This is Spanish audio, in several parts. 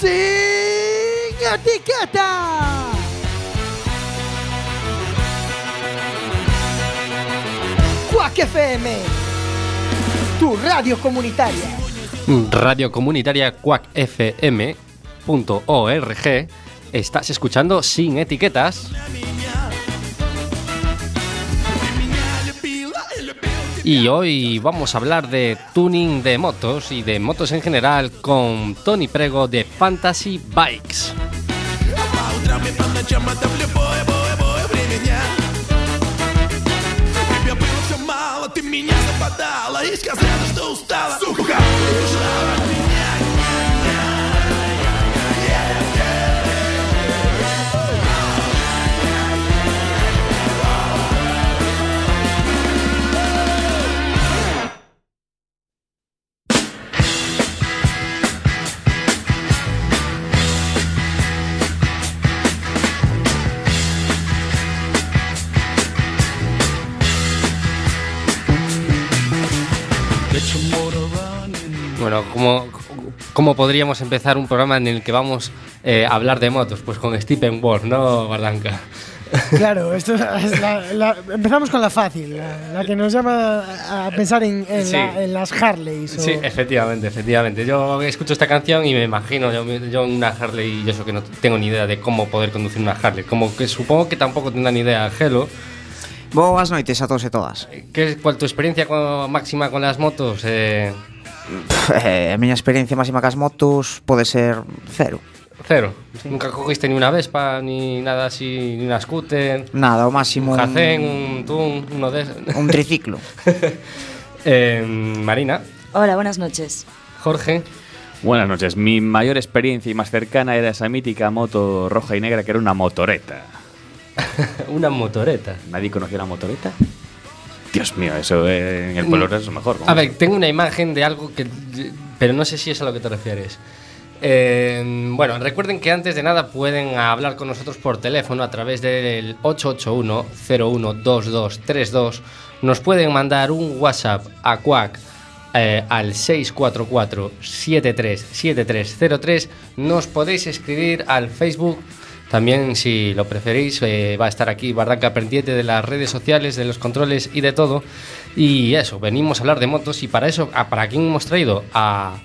Sin etiqueta. Quack FM, tu radio comunitaria. Radio Comunitaria Quack FM.org. Estás escuchando sin etiquetas. Y hoy vamos a hablar de tuning de motos y de motos en general con Tony Prego de Fantasy Bikes. Утром и по ночам это в любое, бое, бое время Тебе было все мало, ты меня западала И сказала, что устала Сука, Bueno, ¿cómo, cómo podríamos empezar un programa en el que vamos eh, a hablar de motos? Pues con Stephen Ward, ¿no, Barranca? Claro, esto es la- la- empezamos con la fácil, la, la que nos llama a pensar en, en Sí. la- en las Harleys. o- Sí, efectivamente, efectivamente. Yo escucho esta canción y me imagino yo, yo en una Harley y yo eso que no tengo ni idea de cómo poder conducir una Harley. Como que supongo que tampoco tendrá ni idea Gelo. Boas noites a todos e todas. ¿Qué es cuál tu experiencia con- máxima con las motos? Eh, Eh, a miña experiencia máxima cas motos pode ser cero. cero. Nunca cogiste ni una Vespa, ni nada así, ni una scooter, Nada, o máximo un Jacén, un Tun, uno de esos. un triciclo. Eh, Marina, Hola, buenas noches. Jorge. Buenas noches. Mi mayor experiencia y más cercana era esa mítica moto roja y negra que era una motoreta. Una motoreta. ¿Nadie conocía la motoreta? Dios mío, eso en el pueblo es lo mejor. A ver, tengo una imagen de algo que. Pero no sé si es a lo que te refieres. Eh, bueno, recuerden que antes de nada pueden hablar con nosotros por teléfono a través del 881-012232. Nos pueden mandar un WhatsApp a Quack eh, al 644-737303. Nos podéis escribir al Facebook. También, si lo preferís, eh, va a estar aquí Barranca pendiente de las redes sociales, de los controles y de todo. Y eso, venimos a hablar de motos y para eso, ¿a- ¿para quién hemos traído? A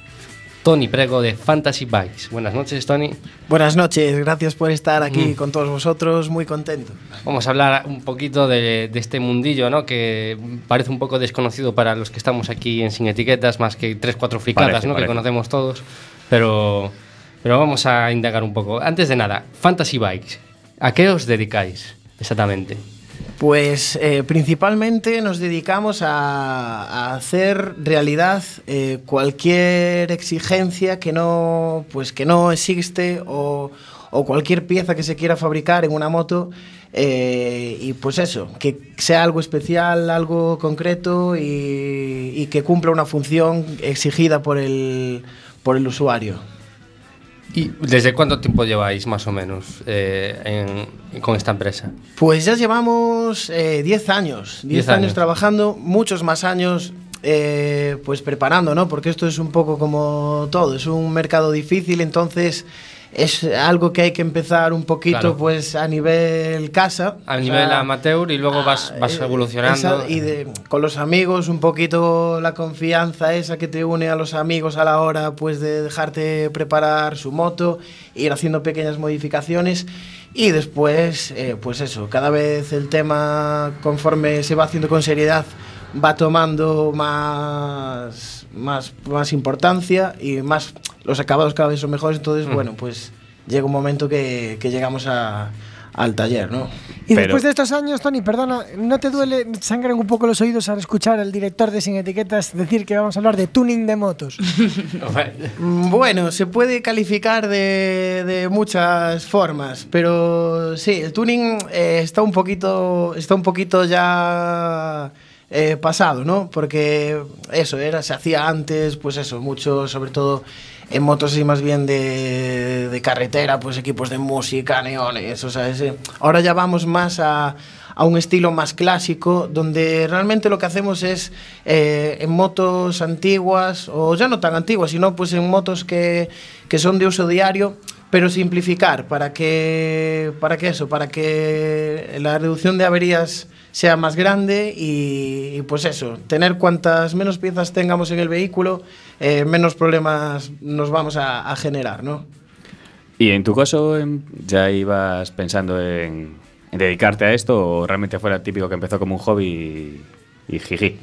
Tony Prego de Fantasy Bikes. Buenas noches, Tony. Buenas noches, gracias por estar aquí Mm. con todos vosotros, muy contento. Vamos a hablar un poquito de, de este mundillo, ¿no? Que parece un poco desconocido para los que estamos aquí en Sin Etiquetas, más que tres, cuatro fricadas, Parece, ¿no? Que parece. conocemos todos. Pero, pero vamos a indagar un poco. Antes de nada, Fantasy Bikes. ¿A qué os dedicáis exactamente? Pues eh, principalmente nos dedicamos a, a hacer realidad eh, cualquier exigencia que no, pues que no existe o, o cualquier pieza que se quiera fabricar en una moto eh, y pues eso, que sea algo especial, algo concreto y, y que cumpla una función exigida por el, por el usuario. ¿Y desde cuánto tiempo lleváis más o menos eh, en- con esta empresa? Pues ya llevamos eh, 10 años, 10 Diez años. años. trabajando, muchos más años eh, pues preparando, ¿no? Porque esto es un poco como todo, es un mercado difícil, entonces es algo que hay que empezar un poquito Claro. pues a nivel casa. A nivel sea, amateur y luego vas, vas eh, evolucionando. esa- y de- con los amigos, un poquito la confianza esa que te une a los amigos a la hora pues de dejarte preparar su moto, ir haciendo pequeñas modificaciones y después, eh, pues eso, cada vez el tema conforme se va haciendo con seriedad va tomando más, más, más importancia y más los acabados cada vez son mejores, entonces Mm. bueno, pues llega un momento que, que llegamos a- al taller, ¿no? Y Pero- después de estos años, Tony, perdona, ¿no te duele, sangran un poco los oídos al escuchar al director de Sin Etiquetas decir que vamos a hablar de tuning de motos? Mm, Bueno, se puede calificar de, de muchas formas, pero sí, el tuning eh, está un poquito, está un poquito ya eh, pasado, ¿no? Porque eso era, se hacía antes, pues eso, mucho, sobre todo en motos así más bien de, de carretera, pues equipos de música, neones, o sea, ese. ahora ya vamos más a, a un estilo más clásico, donde realmente lo que hacemos es eh, en motos antiguas, o ya no tan antiguas, sino pues en motos que, que son de uso diario, pero simplificar para que, para que eso, para que la reducción de averías sea más grande y, pues eso, tener cuantas menos piezas tengamos en el vehículo, eh, menos problemas nos vamos a, generar, ¿no? Y en tu caso, em, ¿ya ibas pensando en, en dedicarte a esto o realmente fuera típico que empezó como un hobby y, y jiji?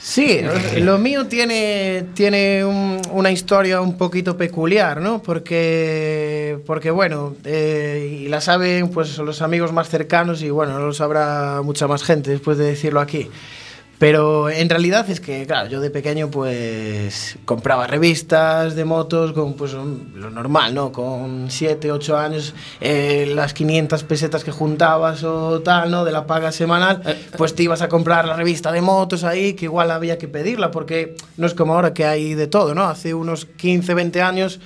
Sí, lo mío tiene, tiene un- una historia un poquito peculiar, ¿no? Porque, porque bueno, eh, y la saben pues los amigos más cercanos y bueno, no lo sabrá mucha más gente después de decirlo aquí. Pero en realidad es que, claro, yo de pequeño pues compraba revistas de motos con pues lo normal, ¿no? Con 7, 8 años, eh, las 500 pesetas que juntabas o tal, ¿no? De la paga semanal, pues te ibas a comprar la revista de motos ahí, que igual había que pedirla, porque no es como ahora que hay de todo, ¿no? Hace unos 15, 20 años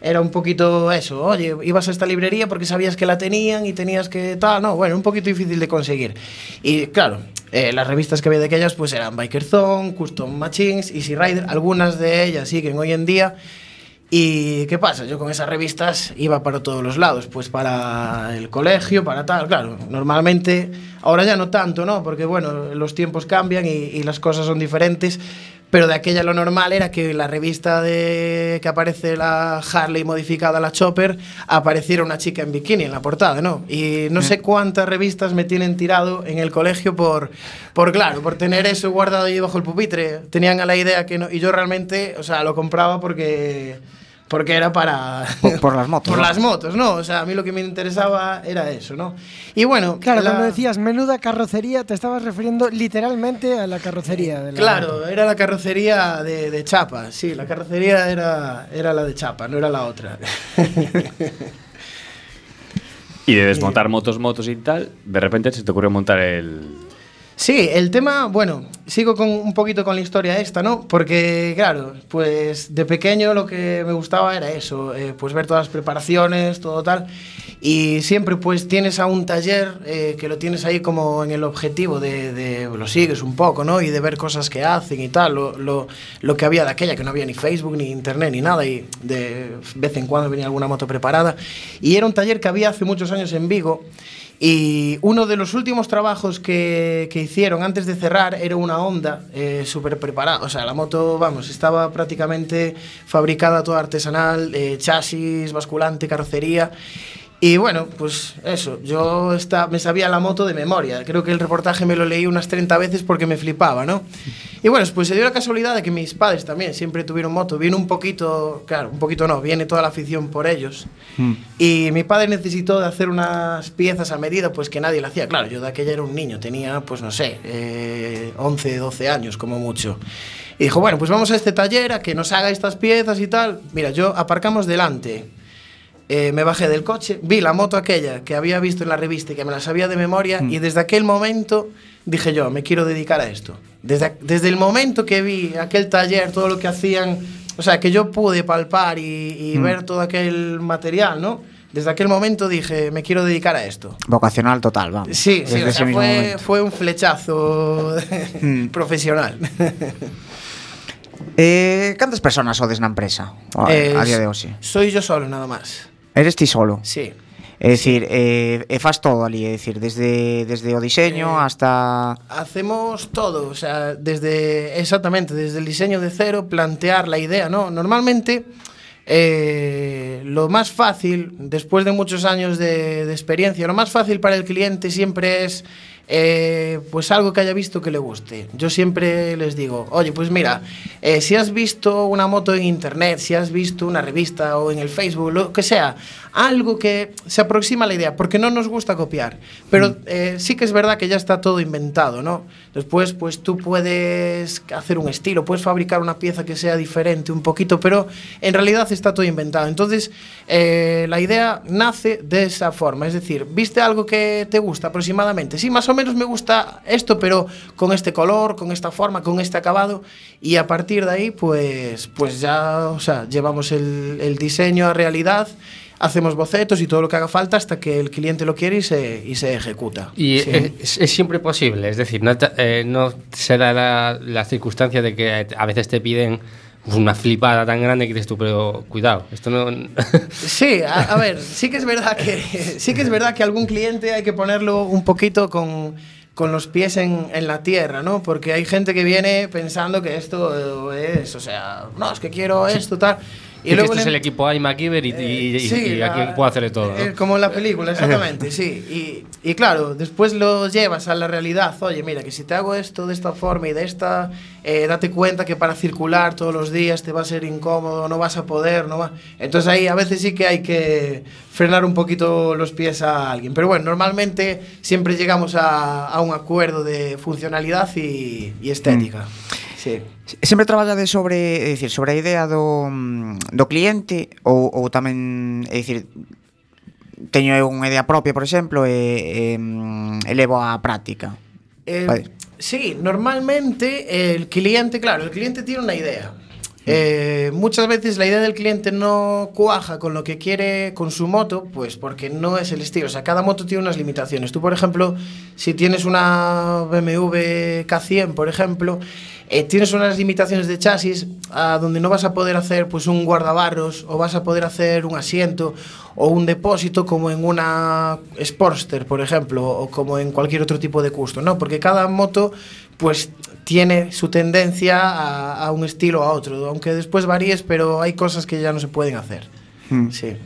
era un poquito eso, oye, ibas a esta librería porque sabías que la tenían y tenías que tal, no, bueno, un poquito difícil de conseguir. Y claro, eh, las revistas que había de aquellas pues eran Biker Zone, Custom Machines, Easy Rider, algunas de ellas siguen hoy en día. ¿Y qué pasa? Yo con esas revistas iba para todos los lados, pues para el colegio, para tal, claro, normalmente, ahora ya no tanto, ¿no? Porque bueno, los tiempos cambian y, y las cosas son diferentes, pero de aquella lo normal era que la revista de que aparece la Harley modificada, la Chopper, apareciera una chica en bikini en la portada, ¿no? Y no sé cuántas revistas me tienen tirado en el colegio por, por claro, por tener eso guardado ahí bajo el pupitre. Tenían a la idea que no, y yo realmente, o sea, lo compraba porque porque era para Por- por las motos, por ¿no? las motos, ¿no? O sea, a mí lo que me interesaba era eso, ¿no? Y bueno, Claro, la- cuando decías menuda carrocería, te estabas refiriendo literalmente a la carrocería de la Claro, moto. era la carrocería de, de chapa, sí, la carrocería era, era la de chapa, no era la otra. Y de desmontar motos, motos y tal, de repente se te ocurrió montar el... Sí, el tema, bueno, sigo con un poquito con la historia esta, ¿no? Porque, claro, pues de pequeño lo que me gustaba era eso, eh, pues ver todas las preparaciones, todo tal. Y siempre pues tienes a un taller eh, que lo tienes ahí como en el objetivo de, de- lo sigues un poco, ¿no? Y de ver cosas que hacen y tal, lo, lo, lo que había de aquella, que no había ni Facebook, ni internet, ni nada, y de vez en cuando venía alguna moto preparada. Y era un taller que había hace muchos años en Vigo. Y uno de los últimos trabajos que, que hicieron antes de cerrar era una Honda eh, súper preparada. O sea, la moto, vamos, estaba prácticamente fabricada toda artesanal, eh, chasis, basculante, carrocería. Y bueno, pues eso, yo esta, me sabía la moto de memoria. Creo que el reportaje me lo leí unas 30 veces porque me flipaba, ¿no? Y bueno, pues se dio la casualidad de que mis padres también siempre tuvieron moto. Viene un poquito, claro, un poquito no, viene toda la afición por ellos. Y mi padre necesitó de hacer unas piezas a medida, pues que nadie le hacía. Claro, yo de aquella era un niño, tenía, pues no sé, eh, 11, 12 años como mucho. Y dijo, bueno, pues vamos a este taller a que nos haga estas piezas y tal. Mira, yo aparcamos delante. Eh, me bajé del coche, vi la moto aquella que había visto en la revista y que me la sabía de memoria y desde aquel momento dije yo, me quiero dedicar a esto. Desde, desde el momento que vi aquel taller, todo lo que hacían, o sea, que yo pude palpar y, y ver todo aquel material, ¿no? Desde aquel momento dije, me quiero dedicar a esto. Vocacional total, vamos. Sí, sí, o sea, fue, fue un flechazo profesional. Eh, cantas personas sodes na empresa a, Eh, a día de hoxe? Soy yo solo, nada más. Eres ti solo? Sí. É dicir, eh, e faz todo ali, é dicir, desde desde o diseño eh, hasta Hacemos todo, o sea, desde exactamente, desde el diseño de cero, plantear la idea, ¿no? Normalmente eh, lo más fácil, después de muchos años de, de experiencia, lo más fácil para el cliente siempre es eh, pues algo que haya visto que le guste. Yo siempre les digo, oye, pues mira, eh, si has visto una moto en internet, si has visto una revista o en el Facebook, lo que sea, algo que se aproxima a la idea, porque no nos gusta copiar, pero eh, sí que es verdad que ya está todo inventado, ¿no? Después, pues tú puedes hacer un estilo, puedes fabricar una pieza que sea diferente un poquito, pero en realidad está todo inventado. Entonces, la idea nace de esa forma, es decir, viste algo que te gusta aproximadamente, sí, más o menos me gusta esto, pero con este color, con esta forma, con este acabado, y a partir de ahí, pues, pues ya, o sea, llevamos el, el diseño a realidad hacemos bocetos y todo lo que haga falta hasta que el cliente lo quiere y se, y se ejecuta. Y Sí. es, es siempre posible, es decir, no, eh, no se da la, la circunstancia de que a veces te piden una flipada tan grande que dices tú, pero cuidado, esto no... Sí, a, a ver, sí que es verdad que sí que es verdad que algún cliente hay que ponerlo un poquito con, con los pies en, en la tierra, ¿no? Porque hay gente que viene pensando que esto es, o sea, no, es que quiero esto, tal. Y, luego esto es el equipo A MacGyver y, y- y- Sí, y aquí puedo hacer todo, ¿no? eh, como en la película, exactamente, sí. Y, y claro, después lo llevas a la realidad. Oye, mira, que si te hago esto de esta forma y de esta, eh, date cuenta que para circular todos los días te va a ser incómodo, no vas a poder, no va. Entonces ahí a veces sí que hay que frenar un poquito los pies a alguien. Pero bueno, normalmente siempre llegamos a, a un acuerdo de funcionalidad y, y estética. sí. Sempre traballades sobre, é dicir, sobre a idea do, do cliente ou, ou tamén, é dicir, teño eu unha idea propia, por exemplo, e, e, e levo á práctica. Eh, vale. Sí, normalmente el cliente, claro, el cliente tiene una idea. Eh, muchas veces la idea del cliente no cuaja con lo que quiere con su moto, pues porque no es el estilo. O sea, cada moto tiene unas limitaciones. Tú, por ejemplo, si tienes una BMW K100, por ejemplo, eh, tienes unas limitaciones de chasis a donde no vas a poder hacer pues un guardabarros o vas a poder hacer un asiento o un depósito como en una Sportster, por ejemplo, o como en cualquier otro tipo de custom, ¿no? Porque cada moto pues tiene su tendencia a, a un estilo o a otro, aunque después varíes, pero hay cosas que ya no se pueden hacer. Mm. Sí.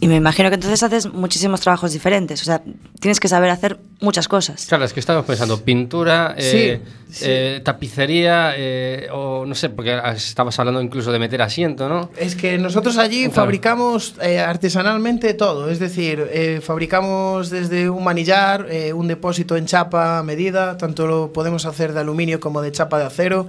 Y me imagino que entonces haces muchísimos trabajos diferentes. O sea, tienes que saber hacer muchas cosas. Claro, es que estamos pensando pintura, eh, Sí, sí. eh, tapicería, eh, o no sé, porque estabas hablando incluso de meter asiento, ¿no? Es que nosotros allí Claro. fabricamos eh, artesanalmente todo, es decir, eh, fabricamos desde un manillar, eh, un depósito en chapa a medida, tanto lo podemos hacer de aluminio como de chapa de acero.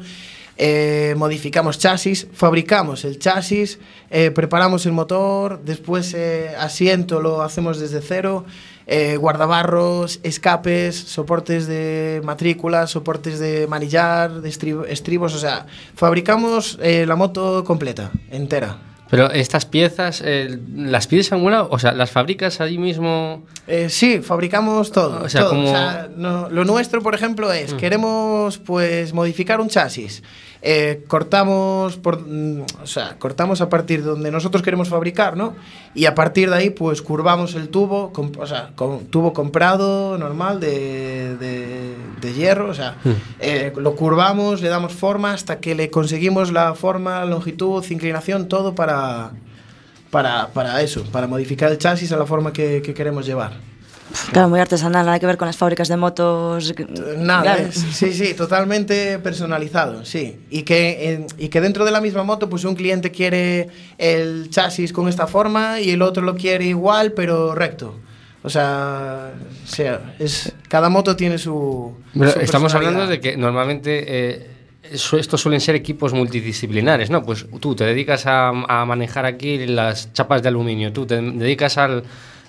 Eh, modificamos chasis, fabricamos el chasis, eh, preparamos el motor, después eh, asiento lo hacemos desde cero, eh, guardabarros, escapes, soportes de matrícula, soportes de manillar, de estri- estribos, o sea, fabricamos eh, la moto completa, entera. Pero estas piezas, eh, ¿las pides a algún lado? O sea, ¿las fabricas allí mismo? Eh, sí, fabricamos todo. O sea, todo. como- O sea, no- lo nuestro, por ejemplo, es queremos pues modificar un chasis. Eh, cortamos por, mm, o sea, cortamos a partir de donde nosotros queremos fabricar, ¿no? Y a partir de ahí, pues curvamos el tubo, com- o sea, con tubo comprado normal de, de- de hierro, o sea, eh, lo curvamos, le damos forma hasta que le conseguimos la forma, longitud, inclinación, todo para, para, para eso, para modificar el chasis a la forma que, que queremos llevar. Claro, muy artesanal, nada que ver con las fábricas de motos. Nada, Claro. es- sí, sí, totalmente personalizado, sí. Y que, en- y que dentro de la misma moto, pues un cliente quiere el chasis con esta forma y el otro lo quiere igual, pero recto. O sea, o sea, es, cada moto tiene su. Pero su estamos hablando de que normalmente eh, estos suelen ser equipos multidisciplinares, ¿no? Pues tú te dedicas a, a manejar aquí las chapas de aluminio, tú te dedicas al,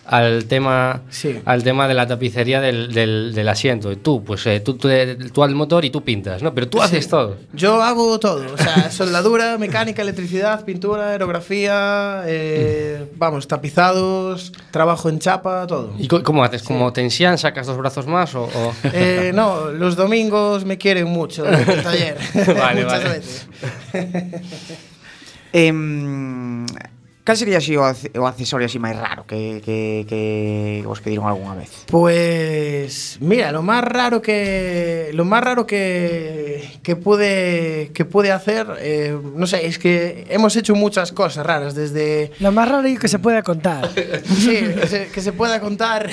al tema Sí. al tema de la tapicería del, del, del asiento, y tú, pues eh, tú, tú, tú al motor y tú pintas, ¿no? Pero tú haces todo. Yo hago todo, o sea, soldadura, mecánica, electricidad, pintura, aerografía, eh, vamos, tapizados, trabajo en chapa, todo. ¿Y cómo haces? ¿Como tensión? ¿Sacas dos brazos más? O, o- Eh, no, los domingos me quieren mucho el taller. Vale, Muchas vale. veces. Cal sería así o, o accesorio así máis raro que, que, que vos pediron algunha vez? Pois, pues, mira, lo máis raro que lo máis raro que que pude que pude hacer, eh, no sé, es que hemos hecho muchas cosas raras desde Lo máis raro é que se pueda contar. sí, que se, que se pueda contar.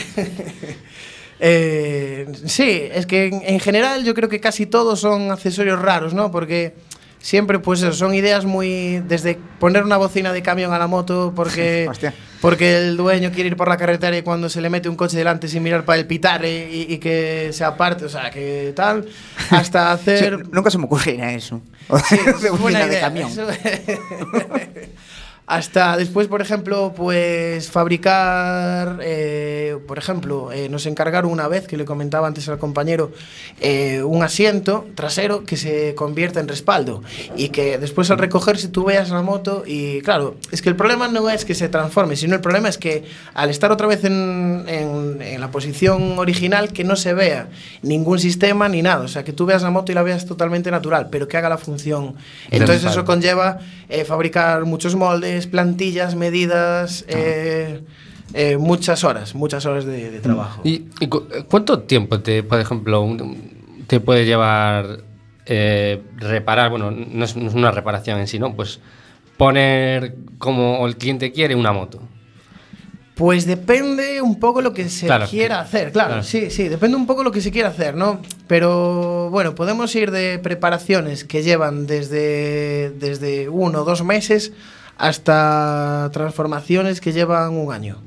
eh, sí, es que en, en general yo creo que casi todos son accesorios raros, ¿no? Porque siempre pues eso, son ideas muy desde poner una bocina de camión a la moto porque porque el dueño quiere ir por la carretera y cuando se le mete un coche delante sin mirar para el pitar y, y que se aparte, o sea, que tal, hasta Sí, hacer nunca se me ocurriría eso. Sí, buena bocina de idea, camión. eso- hasta después, por ejemplo, pues fabricar, eh, por ejemplo, eh, nos encargaron una vez, que le comentaba antes al compañero, eh, un asiento trasero que se convierta en respaldo y que después al recogerse tú veas la moto y claro, es que el problema no es que se transforme, sino el problema es que al estar otra vez en, en- en la posición original que no se vea ningún sistema ni nada, o sea, que tú veas la moto y la veas totalmente natural, pero que haga la función. Entonces eso conlleva eh, fabricar muchos moldes, plantillas, medidas, eh, eh, muchas horas, muchas horas de, de trabajo. ¿Y, y cu- cuánto tiempo te, por ejemplo, un- te puede llevar eh, reparar? Bueno, no es, no es una reparación en sí, ¿no? Pues poner como el cliente quiere una moto. Pues depende un poco lo que se Claro. quiera hacer, claro, Claro. sí, sí, depende un poco lo que se quiera hacer, ¿no? Pero bueno, podemos ir de preparaciones que llevan desde, desde uno o dos meses hasta transformaciones que llevan un año.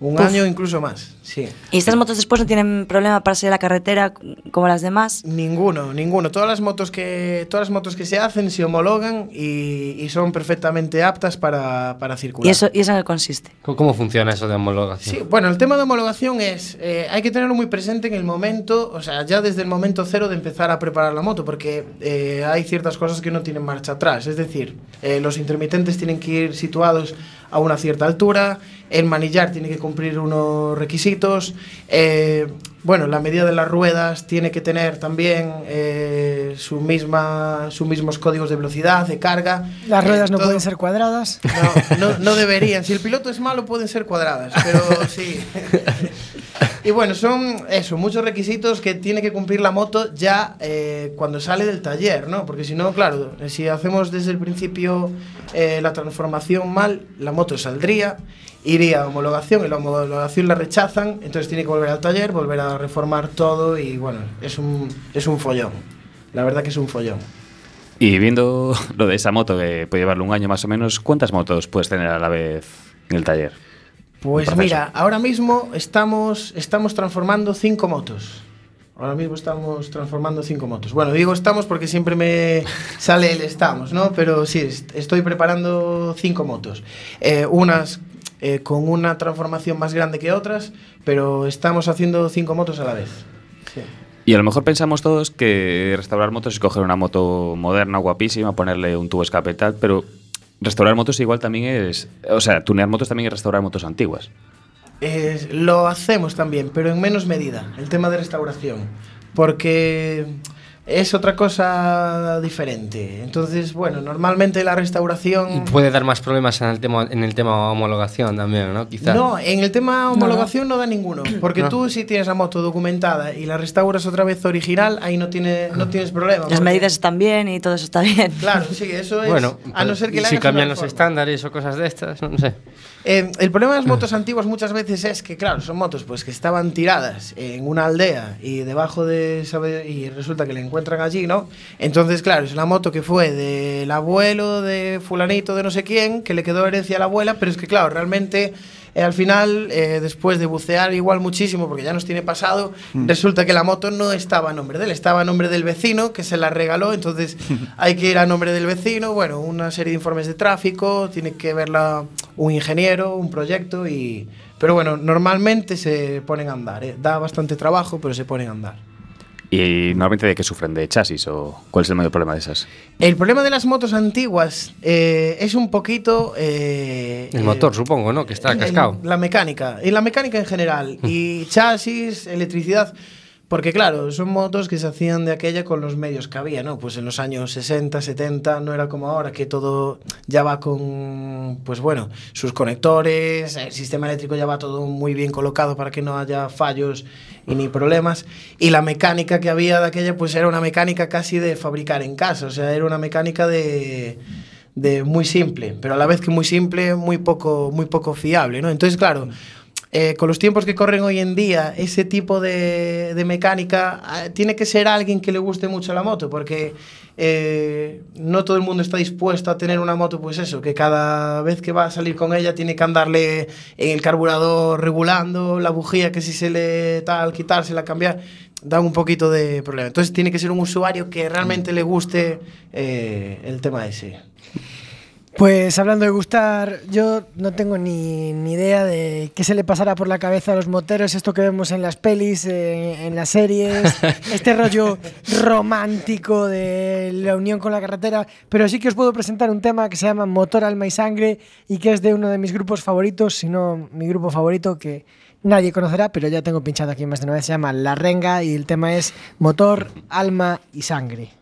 Un Uf. año incluso más, sí. ¿Y estas motos después no tienen problema para salir a la carretera como las demás? Ninguno, ninguno. Todas las motos que, todas las motos que se hacen se homologan y, y son perfectamente aptas para, para circular. ¿Y eso, ¿Y eso en qué consiste? ¿Cómo, funciona eso de homologación? Sí, bueno, el tema de homologación es, eh, hay que tenerlo muy presente en el momento, o sea, ya desde el momento cero de empezar a preparar la moto, porque eh, hay ciertas cosas que no tienen marcha atrás. Es decir, eh, los intermitentes tienen que ir situados a una cierta altura, el manillar tiene que cumplir unos requisitos, eh, bueno, la medida de las ruedas tiene que tener también eh, su misma, sus mismos códigos de velocidad, de carga. Las eh, ruedas no todo- pueden ser cuadradas. no, no, no deberían. Si el piloto es malo, pueden ser cuadradas, pero sí. Y bueno, son eso, muchos requisitos que tiene que cumplir la moto ya eh, cuando sale del taller, ¿no? Porque si no, claro, si hacemos desde el principio eh, la transformación mal, la moto saldría, iría a homologación y la homologación la rechazan, entonces tiene que volver al taller, volver a reformar todo y bueno, es un, es un follón. La verdad que es un follón. Y viendo lo de esa moto, que puede llevarlo un año más o menos, ¿cuántas motos puedes tener a la vez en el taller? Pues mira, ahora mismo estamos, estamos transformando cinco motos. Ahora mismo estamos transformando cinco motos. Bueno, digo estamos porque siempre me sale el estamos, ¿no? Pero sí, est- estoy preparando cinco motos. Eh, unas eh, con una transformación más grande que otras, pero estamos haciendo cinco motos a la vez. Sí. Y a lo mejor pensamos todos que restaurar motos es coger una moto moderna, guapísima, ponerle un tubo escape tal, pero restaurar motos igual también es... O sea, tunear motos también es restaurar motos antiguas. Lo hacemos también, pero en menos medida, el tema de restauración, porque es otra cosa diferente. Entonces, bueno, normalmente la Y restauración... puede dar más problemas en el tema, en el tema homologación también, ¿no? Quizás. No, en el tema homologación no, da ninguno, porque No. tú si tienes la moto documentada y la restauras otra vez original, ahí no, tiene, no tienes problema. Las porque- medidas están bien y todo eso está bien. Claro, sí, eso es... Bueno, a no ser que y le si cambian los reforma. estándares o cosas de estas, no sé. Eh, el problema de las motos antiguas muchas veces es que, claro, son motos pues que estaban tiradas en una aldea y debajo de esa y resulta que la encuentran allí, ¿no? Entonces, claro, es una moto que fue del abuelo de fulanito de no sé quién, que le quedó herencia a la abuela, pero es que, claro, realmente eh, al final, eh, después de bucear igual muchísimo, porque ya nos tiene pasado, resulta que la moto no estaba a nombre de él, estaba a nombre del vecino que se la regaló, entonces hay que ir a nombre del vecino, bueno, una serie de informes de tráfico, tiene que verla un ingeniero, un proyecto y... Pero bueno, normalmente se ponen a andar, ¿eh? da bastante trabajo, pero se ponen a andar. Y normalmente de qué sufren, de chasis o cuál es el mayor problema de esas. El problema de las motos antiguas eh, es un poquito... eh, El eh, motor, supongo, ¿no? Que está el- cascado. La mecánica. Y la mecánica en general. y chasis, electricidad. Porque claro, son motos que se hacían de aquella con los medios que había, ¿no? Pues en los años 60, 70, no era como ahora que todo ya va con, pues bueno, sus conectores, el sistema eléctrico ya va todo muy bien colocado para que no haya fallos y ni problemas. Y la mecánica que había de aquella, pues era una mecánica casi de fabricar en casa, o sea, era una mecánica de de muy simple, pero a la vez que muy simple, muy poco, muy poco fiable, ¿no? Entonces, claro, eh, con los tiempos que corren hoy en día, ese tipo de, mecánica eh, tiene que ser alguien que le guste mucho la moto, porque eh, no todo el mundo está dispuesto a tener una moto, pues eso, que cada vez que va a salir con ella tiene que andarle en el carburador regulando, la bujía que si se le tal, quitársela, cambiar, da un poquito de problema. Entonces tiene que ser un usuario que realmente le guste eh, el tema ese. Pues hablando de gustar, yo no tengo ni, ni idea de qué se le pasará por la cabeza a los moteros, esto que vemos en las pelis, eh, en las series, este rollo romántico de la unión con la carretera, pero sí que os puedo presentar un tema que se llama Motor, Alma y Sangre y que es de uno de mis grupos favoritos, si no mi grupo favorito que nadie conocerá, pero ya tengo pinchado aquí más de una vez, se llama La Renga y el tema es Motor, Alma y Sangre.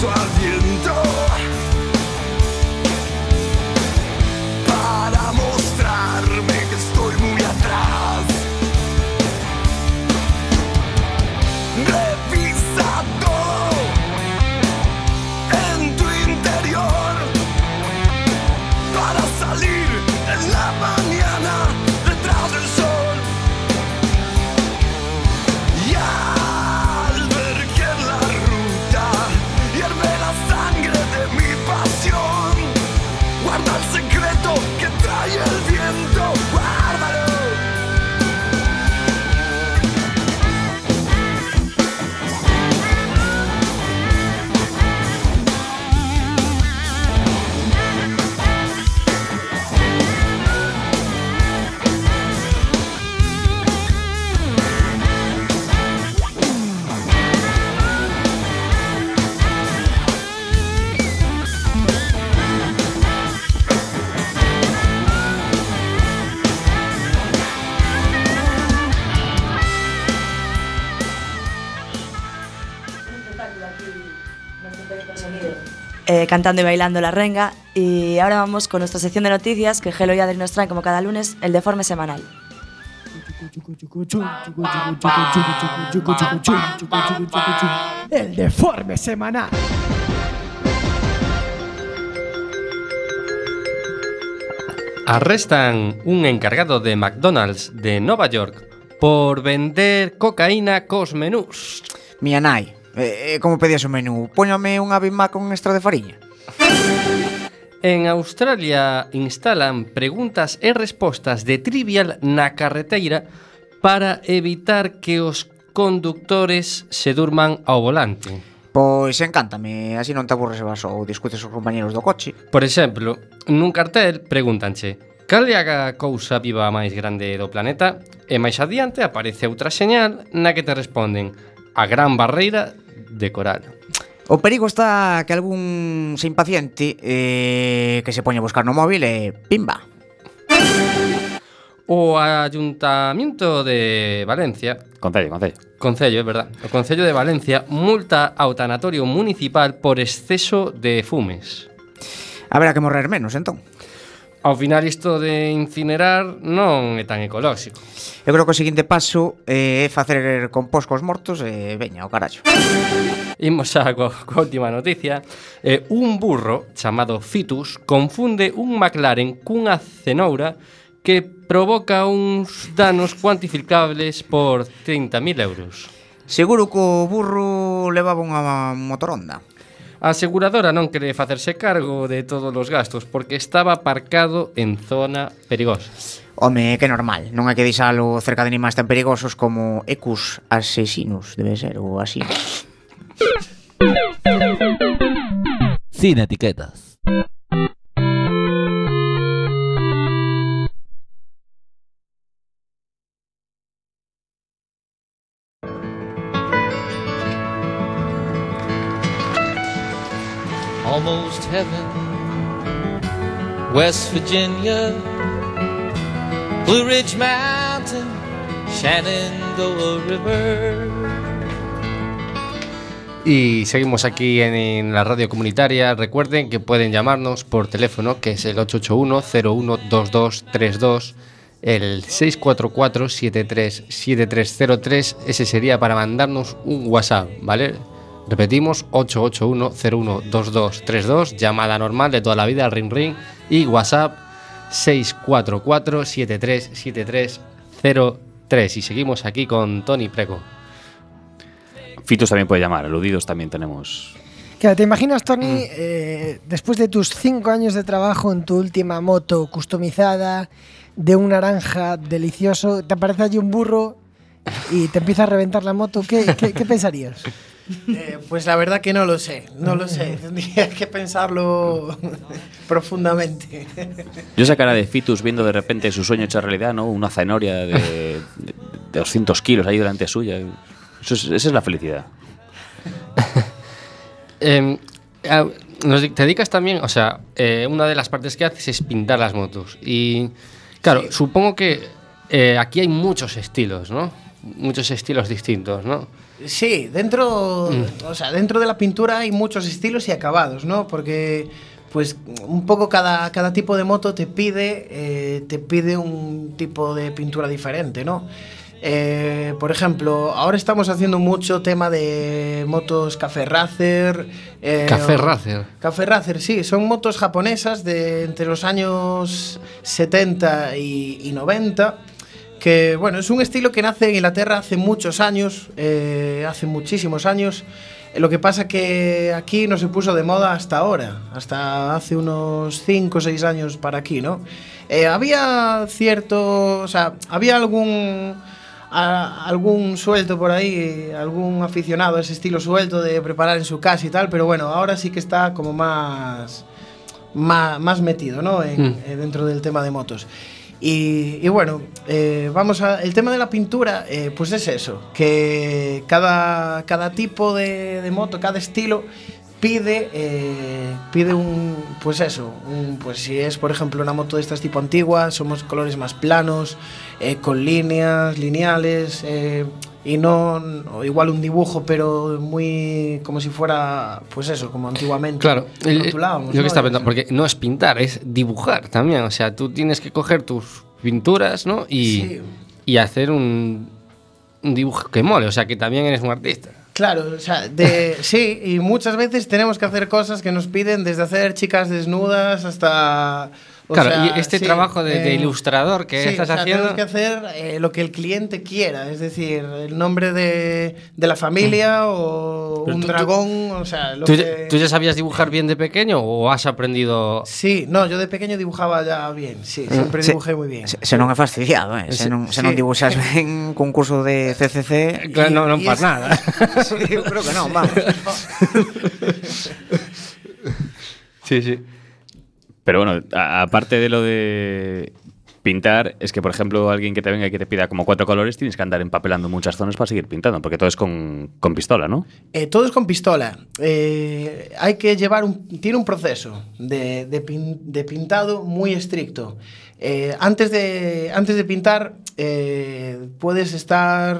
Con eh, cantando y bailando la renga. Y ahora vamos con nuestra sección de noticias que Gelo y Adri nos traen como cada lunes, el deforme semanal. El deforme semanal. Arrestan un encargado de McDonald's de Nova York por vender cocaína cos menús. Mía nai, Eh, eh, como pedías o menú, póñame unha Big Mac con extra de fariña. En Australia instalan preguntas e respostas de trivial na carreteira para evitar que os conductores se durman ao volante. Pois encántame, así non te aburres vas ou discutes os compañeros do coche. Por exemplo, nun cartel pregúntanche Cal é a cousa viva máis grande do planeta? E máis adiante aparece outra señal na que te responden a gran barreira de coral. O perigo está que algún se impaciente eh, que se poña a buscar no móvil e eh, pimba. O Ayuntamiento de Valencia. Concello, Concello. Concello, é verdad. O Concello de Valencia multa ao tanatorio municipal por exceso de fumes. Haberá que morrer menos, entón. Ao final isto de incinerar non é tan ecolóxico. Eu creo que o seguinte paso eh, é facer compost cos mortos e eh, veña o carallo. Imos xa co, co última noticia. Eh, un burro chamado Fitus confunde un McLaren cunha cenoura que provoca uns danos cuantificables por 30.000 euros. Seguro que o burro levaba unha motoronda. A aseguradora non quere facerse cargo de todos os gastos porque estaba aparcado en zona perigosa. Home, que normal, non hai que deixalo cerca de animais tan perigosos como ecus asesinos, debe ser, ou así. Sin etiquetas. Almost heaven. West Virginia, Blue Ridge Mountain, Shenandoah River. Y seguimos aquí en, la radio comunitaria. Recuerden que pueden llamarnos por teléfono, que es el 881-012232, el 644-737303. Ese sería para mandarnos un WhatsApp, ¿vale? Repetimos, 881-012232, llamada normal de toda la vida al ring ring y WhatsApp 644-737303. Y seguimos aquí con Tony Preco. Fitos también puede llamar, aludidos también tenemos. Claro, ¿te imaginas, Tony, eh, después de tus cinco años de trabajo en tu última moto customizada, de un naranja delicioso, te aparece allí un burro y te empieza a reventar la moto? ¿Qué, qué- qué pensarías? Eh, pues la verdad que no lo sé, no lo sé. Tendría que pensarlo profundamente. Yo esa cara de Fitus viendo de repente su sueño hecho realidad, ¿no? Una zanahoria de, de, de 200 kilos ahí delante suya. Eso es- esa es la felicidad. Eh, te dedicas también, o sea, eh, una de las partes que haces es pintar las motos. Y claro, supongo que eh, aquí hay muchos estilos, ¿no? Muchos estilos distintos, ¿no? Sí, dentro, o sea, dentro de la pintura hay muchos estilos y acabados, ¿no? Porque pues un poco cada, cada tipo de moto te pide, eh, te pide un tipo de pintura diferente, ¿no? Eh, por ejemplo, ahora estamos haciendo mucho tema de motos Café Racer. eh, Café Racer. Café Racer, sí, son motos japonesas de entre los años 70 y, y 90. Que bueno, es un estilo que nace en Inglaterra hace muchos años, eh, hace muchísimos años. Eh, Lo que pasa que aquí no se puso de moda hasta ahora, hasta hace unos 5 o 6 años para aquí, ¿no? Eh, había cierto, o sea, había algún a- algún suelto por ahí, algún aficionado a ese estilo suelto de preparar en su casa y tal, pero bueno, ahora sí que está como más más, más metido, ¿no? En- Mm. eh, dentro del tema de motos. Y, bueno, eh, vamos a. El tema de la pintura, eh, pues es eso: que cada, cada tipo de, moto, cada estilo pide, eh, pide un. Pues eso, un, pues si es por ejemplo una moto de estas tipo antigua, somos colores más planos, con líneas, lineales. Y no igual un dibujo, pero muy como si fuera, pues eso, como antiguamente. Claro, el- rotulábamos, yo ¿no? que estaba pensando, porque no es pintar, es dibujar también. O sea, tú tienes que coger tus pinturas, ¿no? Y, Sí. y hacer un, un dibujo que mole. O sea, que también eres un artista. Claro, o sea, de, sí, y muchas veces tenemos que hacer cosas que nos piden desde hacer chicas desnudas hasta... o Claro, sea, y este sí, trabajo de, de eh, ilustrador que sí, estás o sea, haciendo. Tenemos que hacer eh, lo que el cliente quiera, es decir, el nombre de, de la familia o Pero un tú- tú- dragón, o sea, lo ¿Tú, que... ya- tú ya sabías dibujar bien de pequeño o has aprendido? Sí, no, yo de pequeño dibujaba ya bien, sí, siempre Se- dibujé muy bien. Se, se non é fastidiado, eh? Se non, se Sí. non dibuxas ben cun curso de CCC... Claro, no, non y pasa es- nada. sí, eu creo que non, vamos. sí, sí. Pero bueno, aparte de lo de pintar, es que por ejemplo alguien que te venga y que te pida como cuatro colores, tienes que andar empapelando muchas zonas para seguir pintando, porque todo es con, con pistola, ¿no? Eh, todo es con pistola. Eh, hay que llevar un, tiene un proceso de, de pin- de pintado muy estricto. Eh, antes, de, antes de pintar, puedes estar,